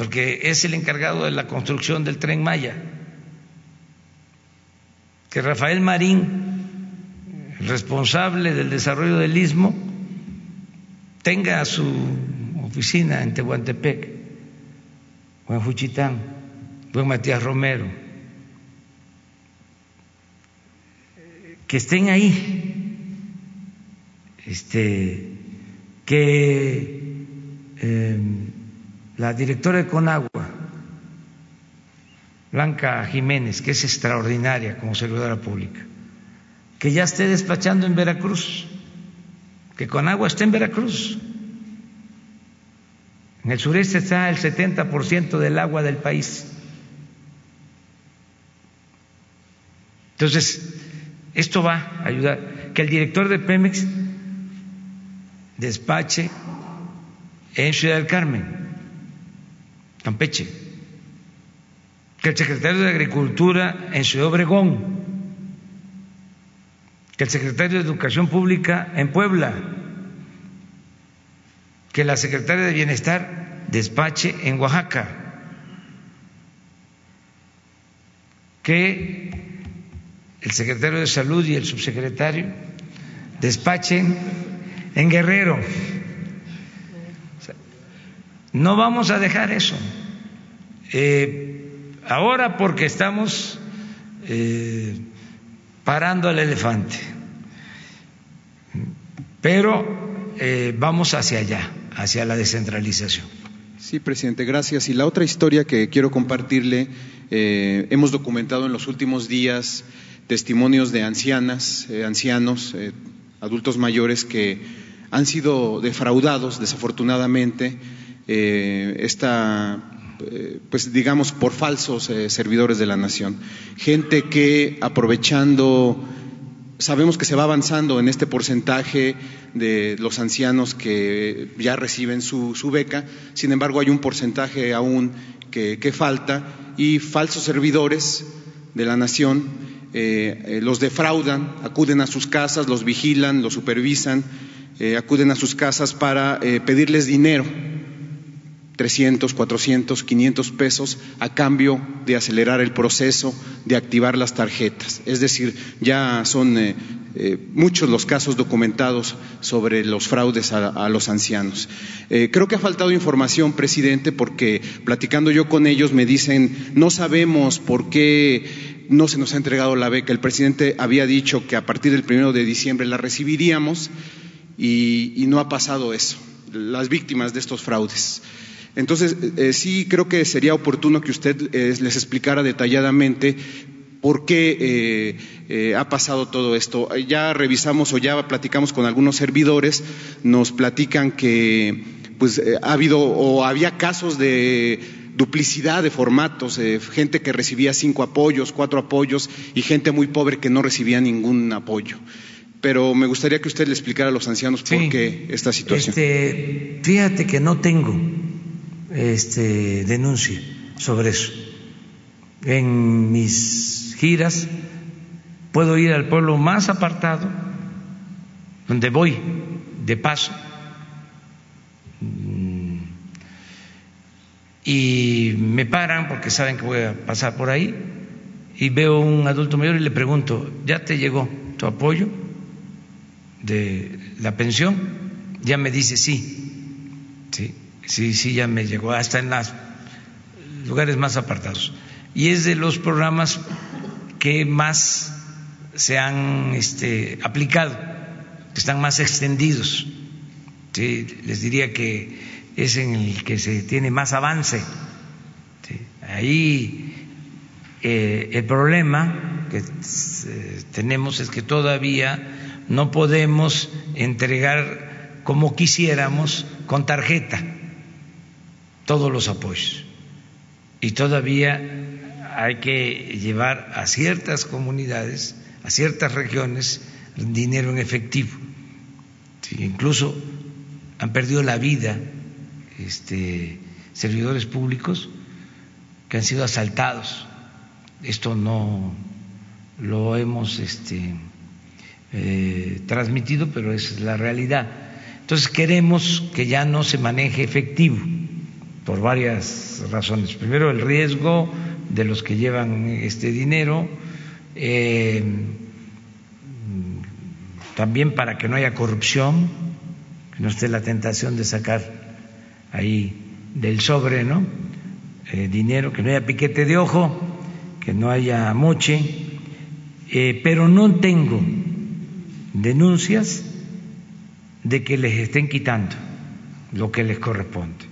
porque es el encargado de la construcción del tren Maya. Que Rafael Marín, responsable del desarrollo del istmo, tenga su oficina en Tehuantepec o en Juchitán, o en Matías Romero que estén ahí, este, que em, la directora de Conagua Blanca Jiménez, que es extraordinaria como servidora pública, que ya esté despachando en Veracruz, que con agua esté en Veracruz. En el sureste está el 70% del agua del país. Entonces, esto va a ayudar. Que el director de Pemex despache en Ciudad del Carmen, Campeche. Que el secretario de Agricultura en Ciudad Obregón. Que el secretario de Educación Pública en Puebla. Que la secretaria de Bienestar despache en Oaxaca. Que el secretario de Salud y el subsecretario despachen en Guerrero. No vamos a dejar eso. Eh, ahora porque estamos eh, parando al elefante, pero eh, vamos hacia allá, hacia la descentralización. Sí, presidente, gracias. Y la otra historia que quiero compartirle, hemos documentado en los últimos días testimonios de ancianas, eh, ancianos, eh, adultos mayores que han sido defraudados, desafortunadamente, eh, esta, pues digamos, por falsos servidores de la nación. Gente que aprovechando, sabemos que se va avanzando en este porcentaje de los ancianos que ya reciben su, beca, sin embargo hay un porcentaje aún que, falta y falsos servidores de la nación eh, eh, los defraudan, acuden a sus casas, los vigilan, los supervisan, eh, acuden a sus casas para pedirles dinero, 300, 400, 500 pesos, a cambio de acelerar el proceso de activar las tarjetas. Es decir, ya son muchos los casos documentados sobre los fraudes a, los ancianos. creo que ha faltado información, presidente, porque platicando yo con ellos me dicen, no sabemos por qué no se nos ha entregado la beca. El presidente había dicho que a partir del primero de diciembre la recibiríamos y, no ha pasado eso. Las víctimas de estos fraudes. Entonces, eh, sí creo que sería oportuno que usted eh, les explicara detalladamente por qué eh, ha pasado todo esto. Ya revisamos o ya platicamos con algunos servidores, nos platican que pues ha habido o había casos de duplicidad de formatos, eh, gente que recibía cinco apoyos, cuatro apoyos y gente muy pobre que no recibía ningún apoyo. Pero me gustaría que usted le explicara a los ancianos por qué esta situación. Este, fíjate que no tengo este, denuncia sobre eso. En mis giras puedo ir al pueblo más apartado, donde voy de paso y me paran porque saben que voy a pasar por ahí y veo un adulto mayor y le pregunto, ¿ya te llegó tu apoyo de la pensión? Ya me dice sí, sí, sí, sí, ya me llegó, hasta en los lugares más apartados. Y es de los programas que más se han este, aplicado, que están más extendidos. Sí, les diría que es en el que se tiene más avance. Ahí eh, el problema que eh, tenemos es que todavía no podemos entregar como quisiéramos con tarjeta todos los apoyos. Y todavía hay que llevar a ciertas comunidades, a ciertas regiones, dinero en efectivo. incluso han perdido la vida este, servidores públicos que han sido asaltados. Esto no lo hemos este, eh, transmitido, pero es la realidad. Entonces queremos que ya no se maneje efectivo por varias razones. Primero, el riesgo de los que llevan este dinero, eh, también para que no haya corrupción, que no esté la tentación de sacar ahí del sobre, ¿no? Eh, dinero, que no haya piquete de ojo, que no haya moche, eh, pero no tengo denuncias de que les estén quitando lo que les corresponde.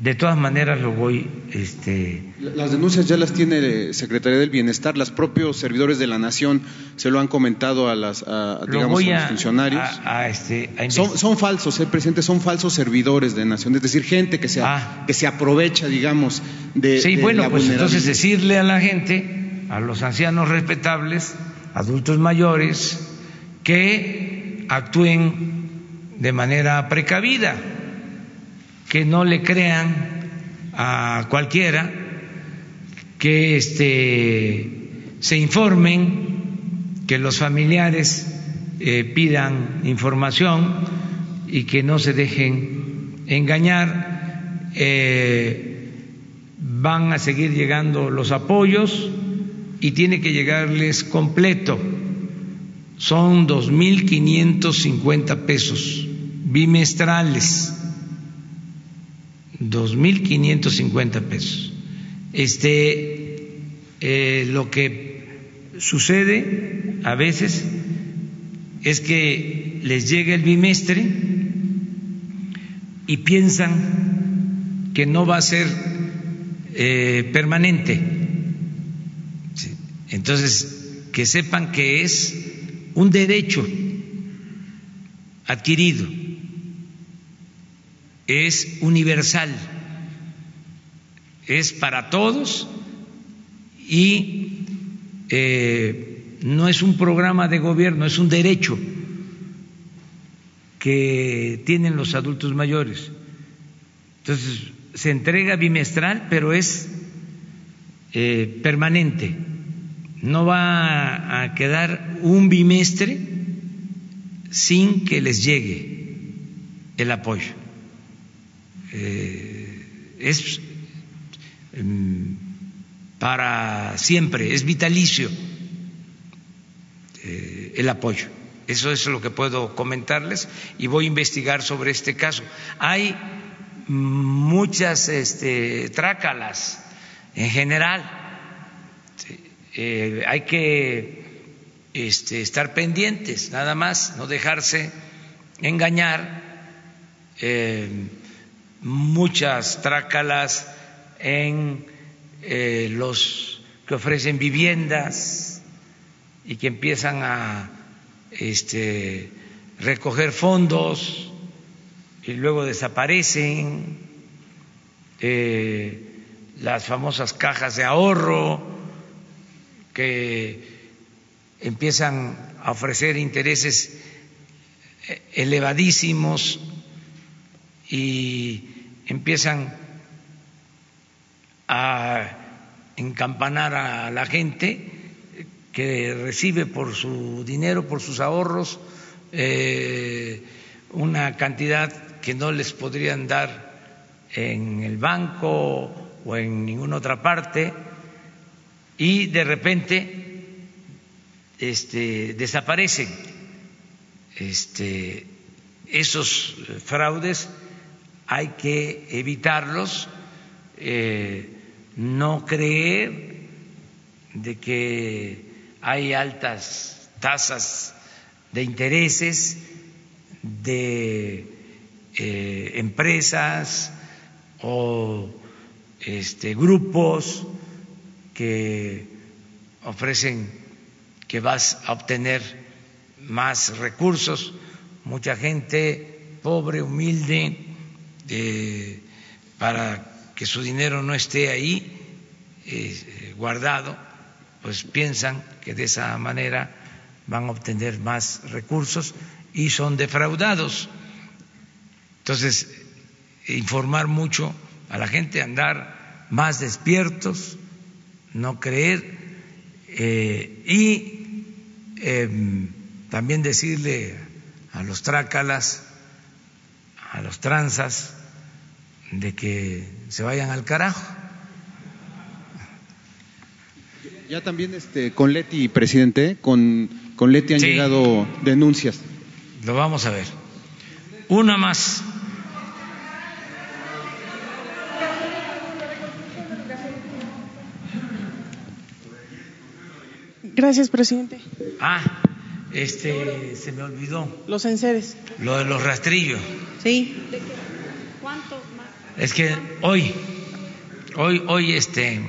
De todas maneras lo voy este las denuncias ya las tiene Secretaría del Bienestar los propios servidores de la nación se lo han comentado a las digamos a, los funcionarios. este, son, falsos eh, presidente son falsos servidores de nación es decir gente que se ah. que se aprovecha digamos de sí bueno pues entonces decirle a la gente a los ancianos respetables adultos mayores que actúen de manera precavida que no le crean a cualquiera, que este, se informen, que los familiares eh, pidan información y que no se dejen engañar. Eh, van a seguir llegando los apoyos y tiene que llegarles completo. Son 2.550 pesos bimestrales 2.550 pesos. Este, eh, lo que sucede a veces es que les llega el bimestre y piensan que no va a ser eh, permanente. Entonces, que sepan que es un derecho adquirido es universal, es para todos y eh, no es un programa de gobierno, es un derecho que tienen los adultos mayores. Entonces, se entrega bimestral, pero es eh, permanente. No va a quedar un bimestre sin que les llegue el apoyo. Eh, es em, para siempre, es vitalicio eh, el apoyo. Eso es lo que puedo comentarles y voy a investigar sobre este caso. Hay muchas este, trácalas en general. Eh, hay que este, estar pendientes, nada más, no dejarse engañar muchas trácalas en eh, los que ofrecen viviendas y que empiezan a este, recoger fondos y luego desaparecen, eh, las famosas cajas de ahorro que empiezan a ofrecer intereses eh, elevadísimos y empiezan a encampanar a la gente que recibe por su dinero, por sus ahorros, eh, una cantidad que no les podrían dar en el banco o en ninguna otra parte y de repente este, desaparecen este, esos fraudes hay que evitarlos, eh, no creer de que hay altas tasas de intereses de eh, empresas o este, grupos que ofrecen que vas a obtener más recursos. Mucha gente pobre, humilde, para que su dinero no esté ahí eh, guardado, pues piensan que de esa manera van a obtener más recursos y son defraudados. Entonces, informar mucho a la gente, andar más despiertos, no creer eh, y em, también decirle a los trácalas a los tranzas de que se vayan al carajo. Ya también este, con Leti, presidente, con, con Leti han llegado denuncias. Lo vamos a ver. Una más. Gracias, presidente. Ah, este, se me olvidó. Los enseres. Lo de los rastrillos. Sí. ¿Cuánto Es que hoy, hoy, hoy, este,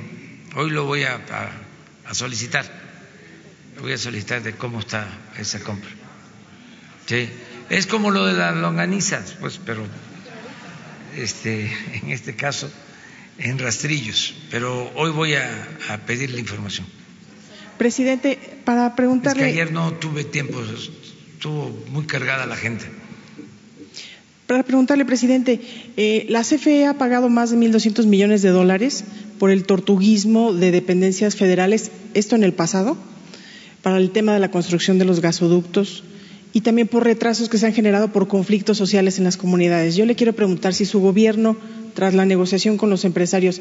hoy lo voy a, a, solicitar. Voy a solicitar de cómo está esa compra. Sí. Es como lo de las longanizas, pues, pero este, en este caso en rastrillos. Pero hoy voy a, a pedir la información. Presidente, para preguntarle. Es que ayer no tuve tiempo, estuvo muy cargada la gente. Para preguntarle, presidente, eh, la CFE ha pagado más de 1.200 millones de dólares por el tortuguismo de dependencias federales, esto en el pasado, para el tema de la construcción de los gasoductos y también por retrasos que se han generado por conflictos sociales en las comunidades. Yo le quiero preguntar si su gobierno, tras la negociación con los empresarios,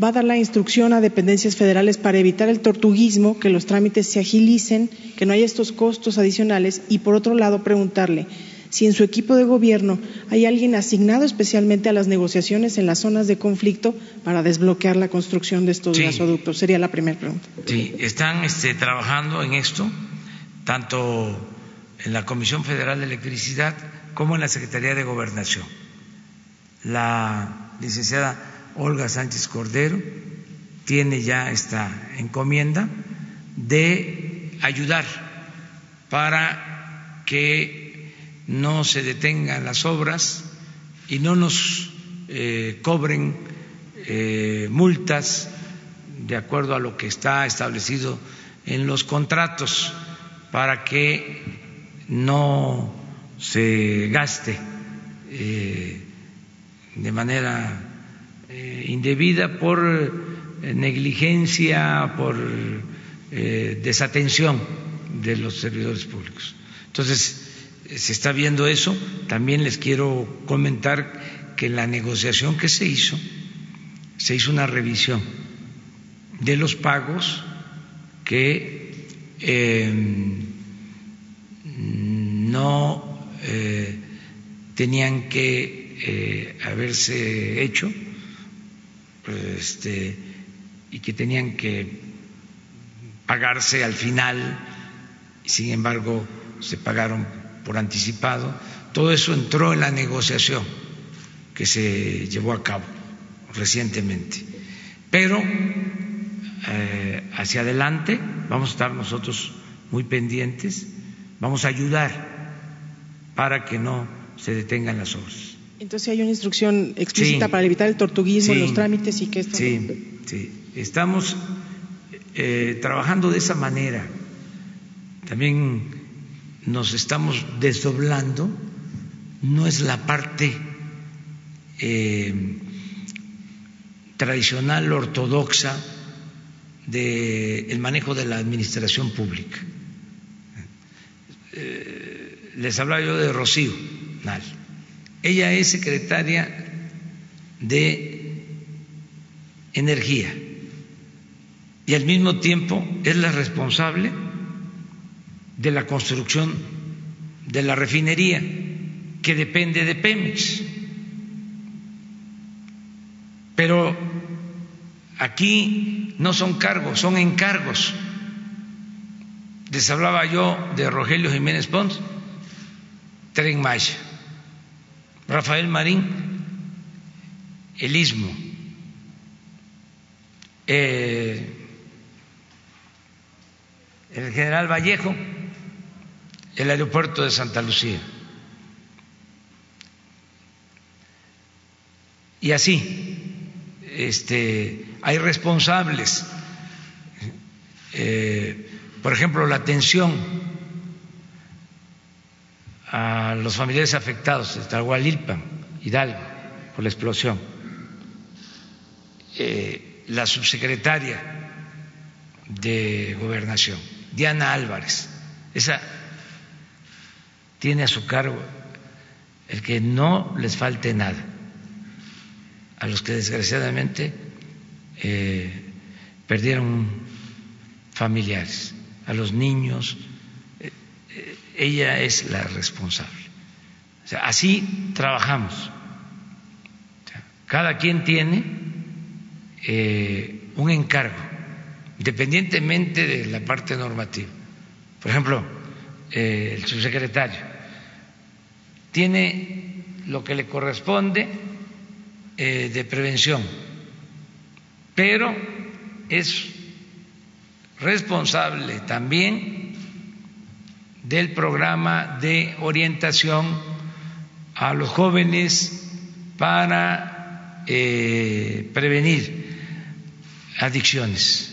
va a dar la instrucción a dependencias federales para evitar el tortuguismo, que los trámites se agilicen, que no haya estos costos adicionales y, por otro lado, preguntarle si en su equipo de gobierno hay alguien asignado especialmente a las negociaciones en las zonas de conflicto para desbloquear la construcción de estos gasoductos. Sería la primera pregunta. Sí, están este, trabajando en esto, tanto en la Comisión Federal de Electricidad como en la Secretaría de Gobernación. La licenciada Olga Sánchez Cordero tiene ya esta encomienda de ayudar para que no se detengan las obras y no nos eh, cobren eh, multas de acuerdo a lo que está establecido en los contratos para que no se gaste eh, de manera indebida por negligencia, por desatención de los servidores públicos. Entonces, se está viendo eso. También les quiero comentar que la negociación que se hizo, se hizo una revisión de los pagos que no eh, tenían que eh, haberse hecho este, y que tenían que pagarse al final, sin embargo se pagaron por anticipado. Todo eso entró en la negociación que se llevó a cabo recientemente. Pero eh, hacia adelante vamos a estar nosotros muy pendientes, vamos a ayudar para que no se detengan las obras. Entonces hay una instrucción explícita para evitar el tortuguismo en los trámites y que esto. Sí, sí. Estamos eh, trabajando de esa manera. También nos estamos desdoblando no es la parte eh, tradicional ortodoxa del manejo de la administración pública. Eh, les hablaba yo de Rocío Ella es secretaria de Energía y al mismo tiempo es la responsable de la construcción de la refinería, que depende de Pemex. Pero aquí no son cargos, son encargos. Les hablaba yo de Rogelio Jiménez Pons, Tren Maya, Rafael Marín, el Istmo, eh, el general Vallejo, el aeropuerto de Santa Lucía. Y así, este, hay responsables. Eh, por ejemplo, la atención a los familiares afectados de Tahualilpan, Hidalgo, por la explosión. Eh, la subsecretaria de Gobernación, Diana Álvarez, esa tiene a su cargo el que no les falte nada a los que desgraciadamente eh, perdieron familiares, a los niños. Eh, eh, ella es la responsable. así trabajamos. cada quien tiene un encargo, independientemente de la parte normativa. Por ejemplo, el subsecretario tiene lo que le corresponde eh, de prevención, pero es responsable también del programa de orientación a los jóvenes para eh, prevenir adicciones.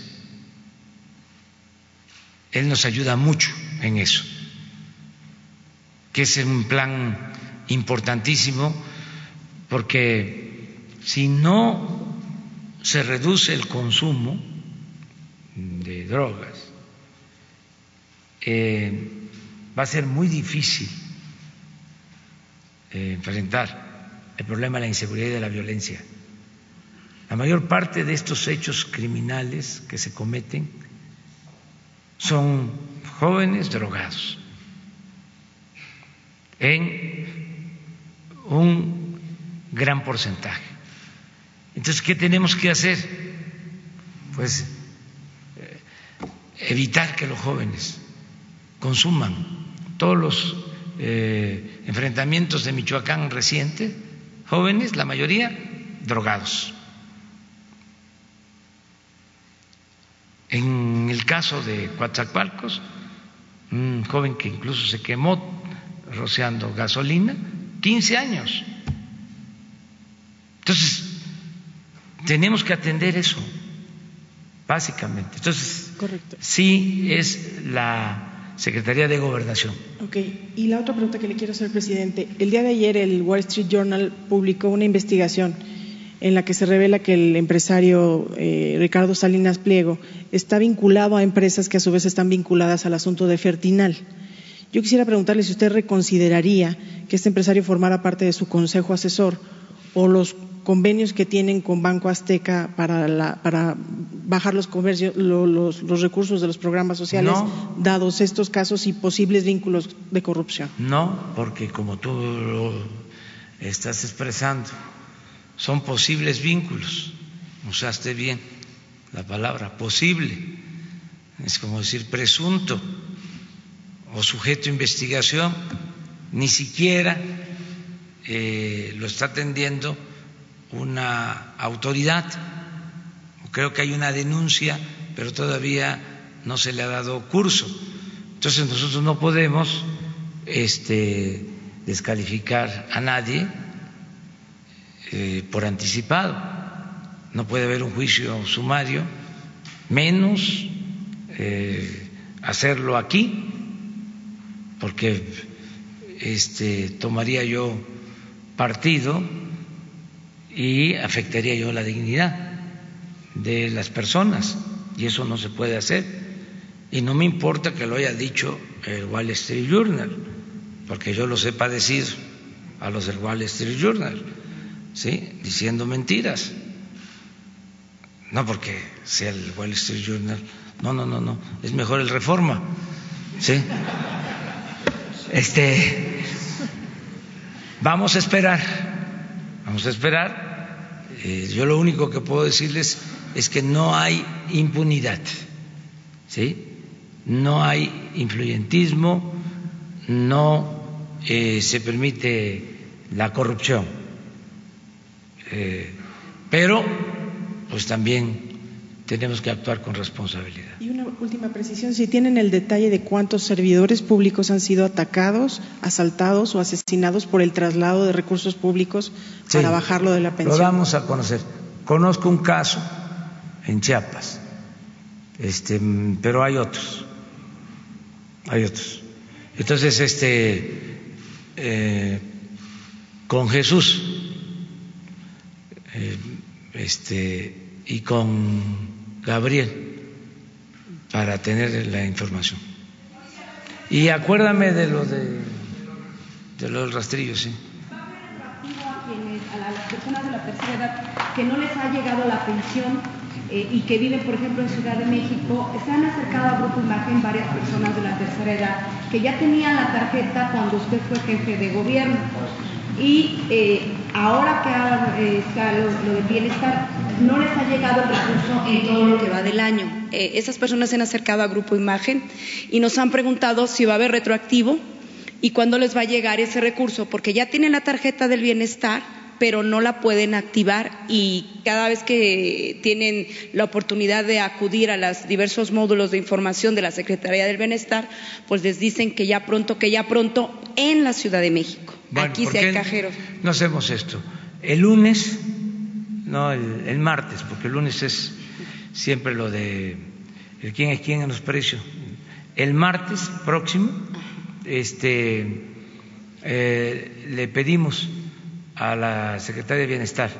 Él nos ayuda mucho en eso, que es un plan importantísimo porque si no se reduce el consumo de drogas, eh, va a ser muy difícil eh, enfrentar el problema de la inseguridad y de la violencia. La mayor parte de estos hechos criminales que se cometen son jóvenes drogados en un gran porcentaje. Entonces, ¿qué tenemos que hacer? Pues eh, evitar que los jóvenes consuman todos los eh, enfrentamientos de Michoacán reciente, jóvenes, la mayoría drogados. En el caso de Coatzacoalcos, un joven que incluso se quemó rociando gasolina, 15 años. Entonces, tenemos que atender eso, básicamente. Entonces, sí es la Secretaría de Gobernación. Ok, y la otra pregunta que le quiero hacer, presidente. El día de ayer el Wall Street Journal publicó una investigación en la que se revela que el empresario eh, Ricardo Salinas Pliego está vinculado a empresas que a su vez están vinculadas al asunto de Fertinal. Yo quisiera preguntarle si usted reconsideraría que este empresario formara parte de su consejo asesor o los convenios que tienen con Banco Azteca para, para bajar los, los, los, recursos de los programas sociales, dados estos casos y posibles vínculos de corrupción. No, porque como tú lo estás expresando, son posibles vínculos. Usaste bien la palabra posible. Es como decir presunto o sujeto a investigación. Ni siquiera eh, lo está atendiendo una autoridad. Creo que hay una denuncia, pero todavía no se le ha dado curso. Entonces nosotros no podemos este, descalificar a nadie eh, por anticipado. No puede haber un juicio sumario, menos eh, hacerlo aquí, porque este, tomaría yo partido y afectaría yo la dignidad de las personas y eso no se puede hacer. Y no me importa que lo haya dicho el Wall Street Journal, porque yo los he padecido a los del Wall Street Journal ¿sí? diciendo mentiras. No porque sea el Wall Street Journal, no, no, no, no, es mejor el Reforma. ¿sí? Este, vamos a esperar, vamos a esperar. Eh, yo lo único que puedo decirles es que no hay impunidad, ¿sí? No hay influyentismo, no eh, se permite la corrupción eh, pero pues también tenemos que actuar con responsabilidad. Y una última precisión, si tienen el detalle de cuántos servidores públicos han sido atacados, asaltados o asesinados por el traslado de recursos públicos para bajarlo de la pensión. Lo vamos a conocer. Conozco un caso en Chiapas, este, pero hay otros, hay otros. Entonces, este, eh, con Jesús eh, este, y con Gabriel para tener la información. Y acuérdame de lo de, de lo del rastrillo, sí. A las personas de la tercera edad que no les ha llegado la pensión eh, y que viven, por ejemplo, en Ciudad de México, se han acercado a Grupo Imagen varias personas de la tercera edad que ya tenían la tarjeta cuando usted fue jefe de gobierno y eh, ahora que está lo, lo, de bienestar, no les ha llegado el recurso en todo lo que va del año. Eh, esas personas se han acercado a Grupo Imagen y nos han preguntado si va a haber retroactivo y cuándo les va a llegar ese recurso, porque ya tienen la tarjeta del bienestar, pero no la pueden activar y cada vez que tienen la oportunidad de acudir a los diversos módulos de información de la Secretaría del Bienestar, pues les dicen que ya pronto, que ya pronto en la Ciudad de México. Aquí sí hay cajeros. No hacemos esto. El lunes, no el, el martes, porque el lunes es siempre lo de el quién es quién en los precios. El martes próximo, este, eh, le pedimos a la Secretaría de Bienestar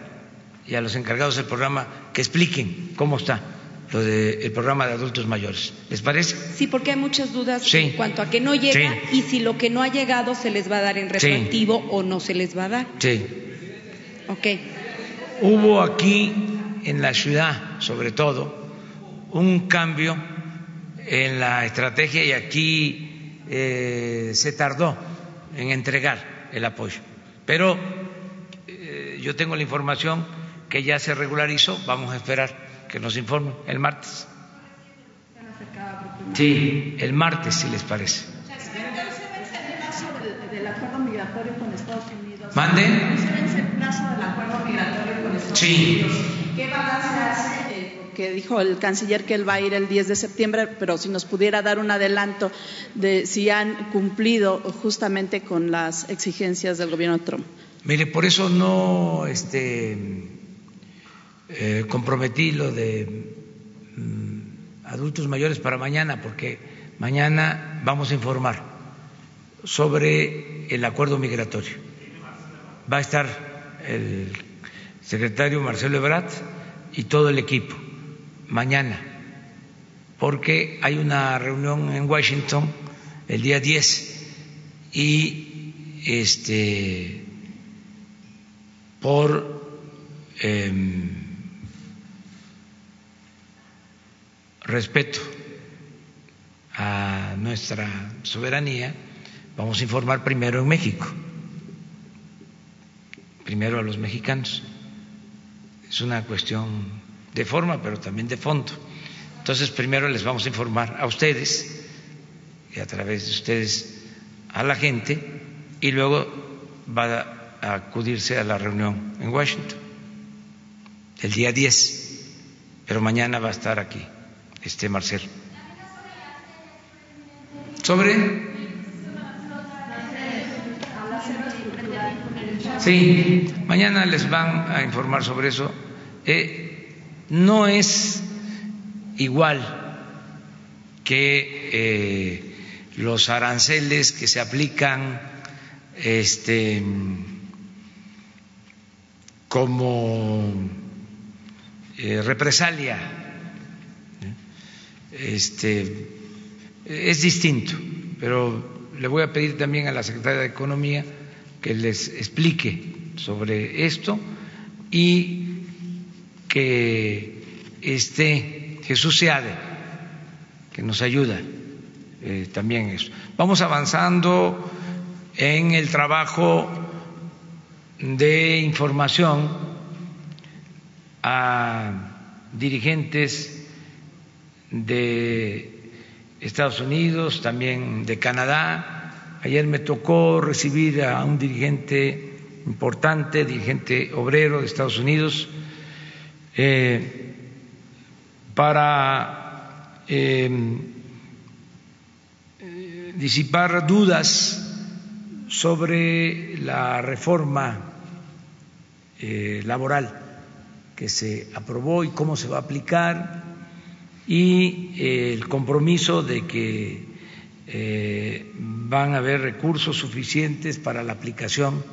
y a los encargados del programa que expliquen cómo está lo del programa de adultos mayores. ¿Les parece? Sí, porque hay muchas dudas en cuanto a que no llega y si lo que no ha llegado se les va a dar en retroactivo o no se les va a dar. Sí. Ok. Hubo aquí en la ciudad, sobre todo, un cambio en la estrategia y aquí eh, se tardó en entregar el apoyo. Pero eh, yo tengo la información que ya se regularizó, vamos a esperar que nos informen el martes. Sí, el martes, si les parece. ¿Mande? Sí. ¿Qué balance hace? Porque dijo el canciller que él va a ir el 10 de septiembre, pero si nos pudiera dar un adelanto de si han cumplido justamente con las exigencias del gobierno de Trump. Mire, por eso no este, eh, comprometí lo de mm, adultos mayores para mañana, porque mañana vamos a informar sobre el acuerdo migratorio. Va a estar el secretario Marcelo Ebrard y todo el equipo mañana, porque hay una reunión en Washington el día 10 y este por em, respeto a nuestra soberanía, vamos a informar primero en México, primero a los mexicanos. Es una cuestión de forma, pero también de fondo. Entonces, primero les vamos a informar a ustedes y a través de ustedes a la gente y luego va a acudirse a la reunión en Washington el día 10, pero mañana va a estar aquí este Marcelo. Sobre Sí, mañana les van a informar sobre eso. Eh, no es igual que eh, los aranceles que se aplican este, como eh, represalia. Este, es distinto, pero le voy a pedir también a la Secretaria de Economía que les explique sobre esto y que esté Jesús Seade, que nos ayuda eh, también eso. Vamos avanzando en el trabajo de información a dirigentes de Estados Unidos, también de Canadá, Ayer me tocó recibir a un dirigente importante, dirigente obrero de Estados Unidos, eh, para eh, disipar dudas sobre la reforma eh, laboral que se aprobó y cómo se va a aplicar y el compromiso de que eh, van a haber recursos suficientes para la aplicación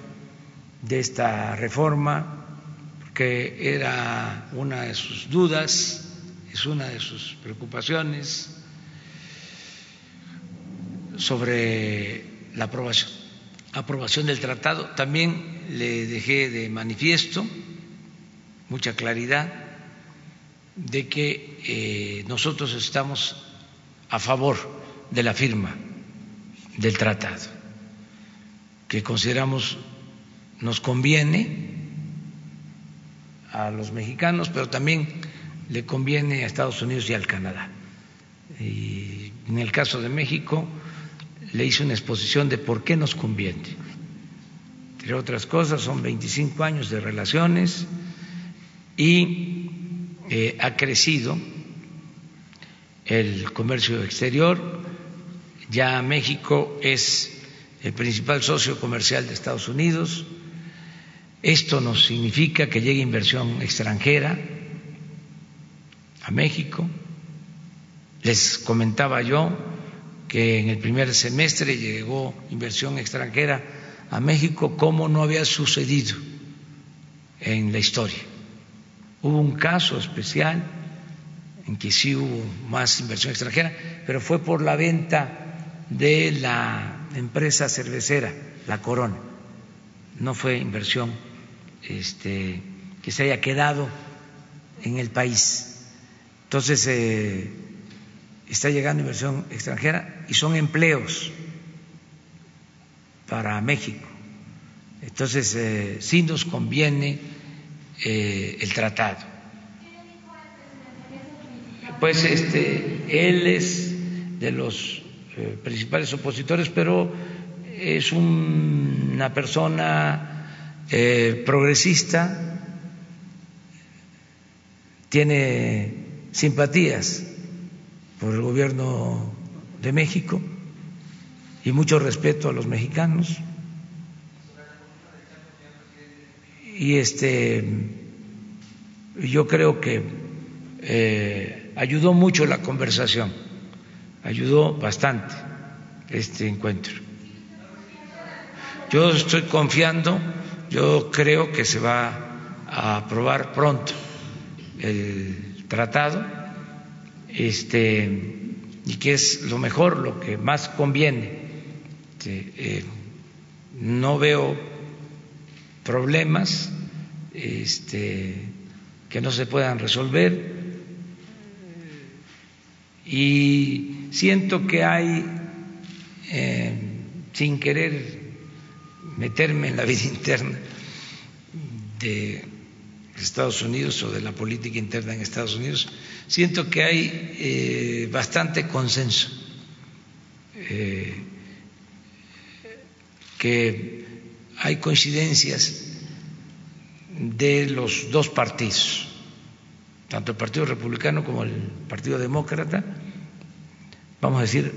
de esta reforma, porque era una de sus dudas, es una de sus preocupaciones sobre la aprobación, del tratado. También le dejé de manifiesto mucha claridad de que eh, nosotros estamos a favor de la firma del tratado, que consideramos nos conviene a los mexicanos, pero también le conviene a Estados Unidos y al Canadá. Y en el caso de México le hice una exposición de por qué nos conviene. entre otras cosas, son 25 años de relaciones y eh, ha crecido el comercio exterior. Ya México es el principal socio comercial de Estados Unidos. Esto nos significa que llegue inversión extranjera a México. Les comentaba yo que en el primer semestre llegó inversión extranjera a México como no había sucedido en la historia. Hubo un caso especial en que sí hubo más inversión extranjera, pero fue por la venta de la empresa cervecera, la Corona. No fue inversión este, que se haya quedado en el país. Entonces, eh, está llegando inversión extranjera y son empleos para México. Entonces, eh, sí nos conviene eh, el tratado. Pues este, él es de los eh, principales opositores, pero es una persona eh, progresista, tiene simpatías por el gobierno de México y mucho respeto a los mexicanos. Y este, yo creo que eh, ayudó mucho la conversación, ayudó bastante este encuentro. Yo estoy confiando, yo creo que se va a aprobar pronto el tratado, este, y que es lo mejor, lo que más conviene este, eh, no veo problemas este, que no se puedan resolver y siento que hay, eh, sin querer meterme en la vida interna de Estados Unidos o de la política interna en Estados Unidos, siento que hay eh, bastante consenso que hay coincidencias de los dos partidos, tanto el Partido Republicano como el Partido Demócrata, vamos a decir,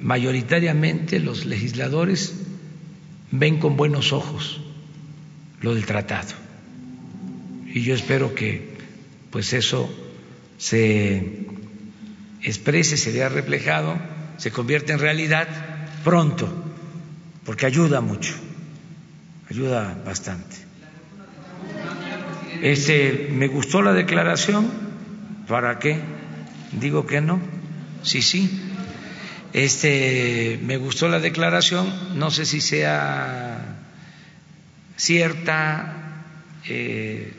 mayoritariamente los legisladores ven con buenos ojos lo del tratado. Y yo espero que pues eso se exprese, se vea reflejado, se convierta en realidad pronto porque ayuda mucho, ayuda bastante. Este, me gustó la declaración, ¿para qué? Digo que no, sí, sí. Este, me gustó la declaración, no sé si sea cierta, eh,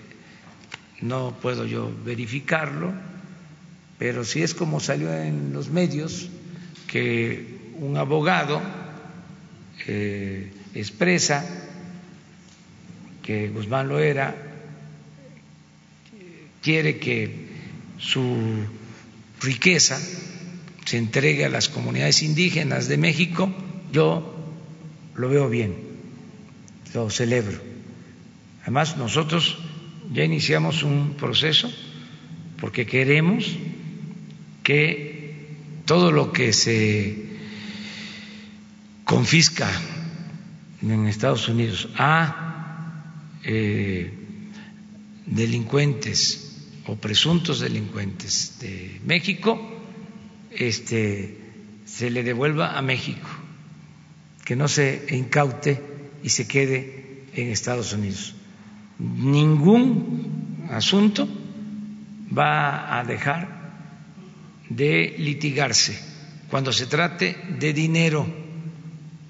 no puedo yo verificarlo, pero si es como salió en los medios, que un abogado eh, expresa que Guzmán Loera quiere que su riqueza se entregue a las comunidades indígenas de México, yo lo veo bien, lo celebro. Además, nosotros ya iniciamos un proceso porque queremos que todo lo que se confisca en Estados Unidos a eh, delincuentes o presuntos delincuentes de México, este, se le devuelva a México, que no se incaute y se quede en Estados Unidos. Ningún asunto va a dejar de litigarse cuando se trate de dinero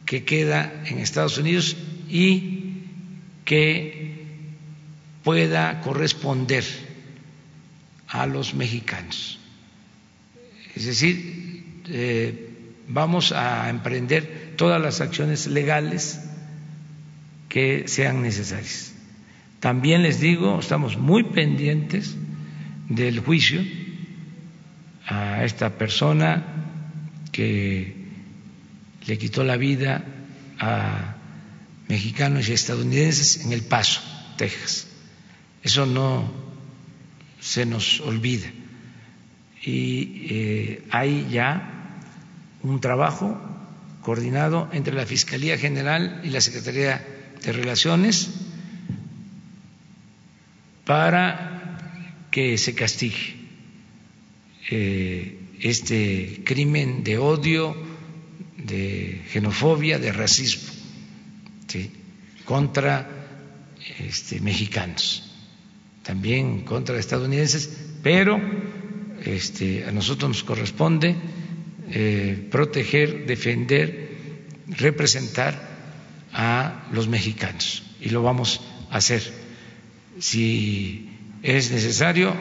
que queda en Estados Unidos y que pueda corresponder a los mexicanos. Es decir, eh, vamos a emprender todas las acciones legales que sean necesarias. También les digo, estamos muy pendientes del juicio a esta persona que le quitó la vida a mexicanos y estadounidenses en El Paso, Texas. Eso no se nos olvida. Y eh, hay ya un trabajo coordinado entre la Fiscalía General y la Secretaría de Relaciones para que se castigue eh, este crimen de odio, de xenofobia, de racismo contra este, mexicanos, también contra estadounidenses, pero este, a nosotros nos corresponde eh, proteger, defender, representar a los mexicanos y lo vamos a hacer. Si es necesario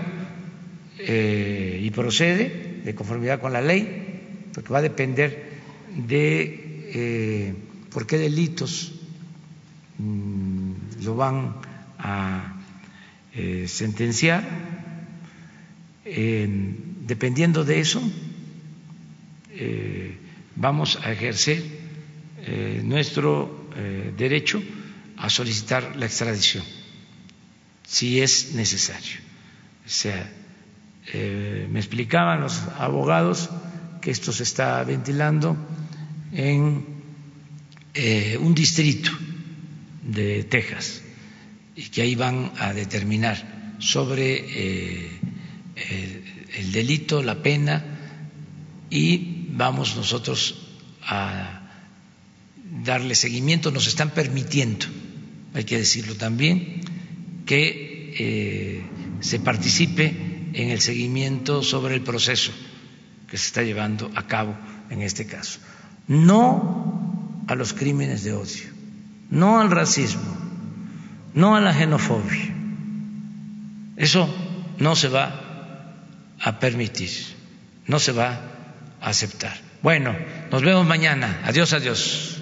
eh, y procede de conformidad con la ley, porque va a depender de eh, por qué delitos mm, lo van a sentenciar. Dependiendo de eso, eh, vamos a ejercer eh, nuestro eh, derecho a solicitar la extradición, si es necesario. O sea, me explicaban los abogados que esto se está ventilando en un distrito de Texas y que ahí van a determinar sobre el delito, la pena y vamos nosotros a darle seguimiento, nos están permitiendo, hay que decirlo también, que eh, se participe en el seguimiento sobre el proceso que se está llevando a cabo en este caso. No a los crímenes de odio, no al racismo, no a la xenofobia. Eso no se va a permitir, no se va a aceptar. Bueno, nos vemos mañana. Adiós, adiós.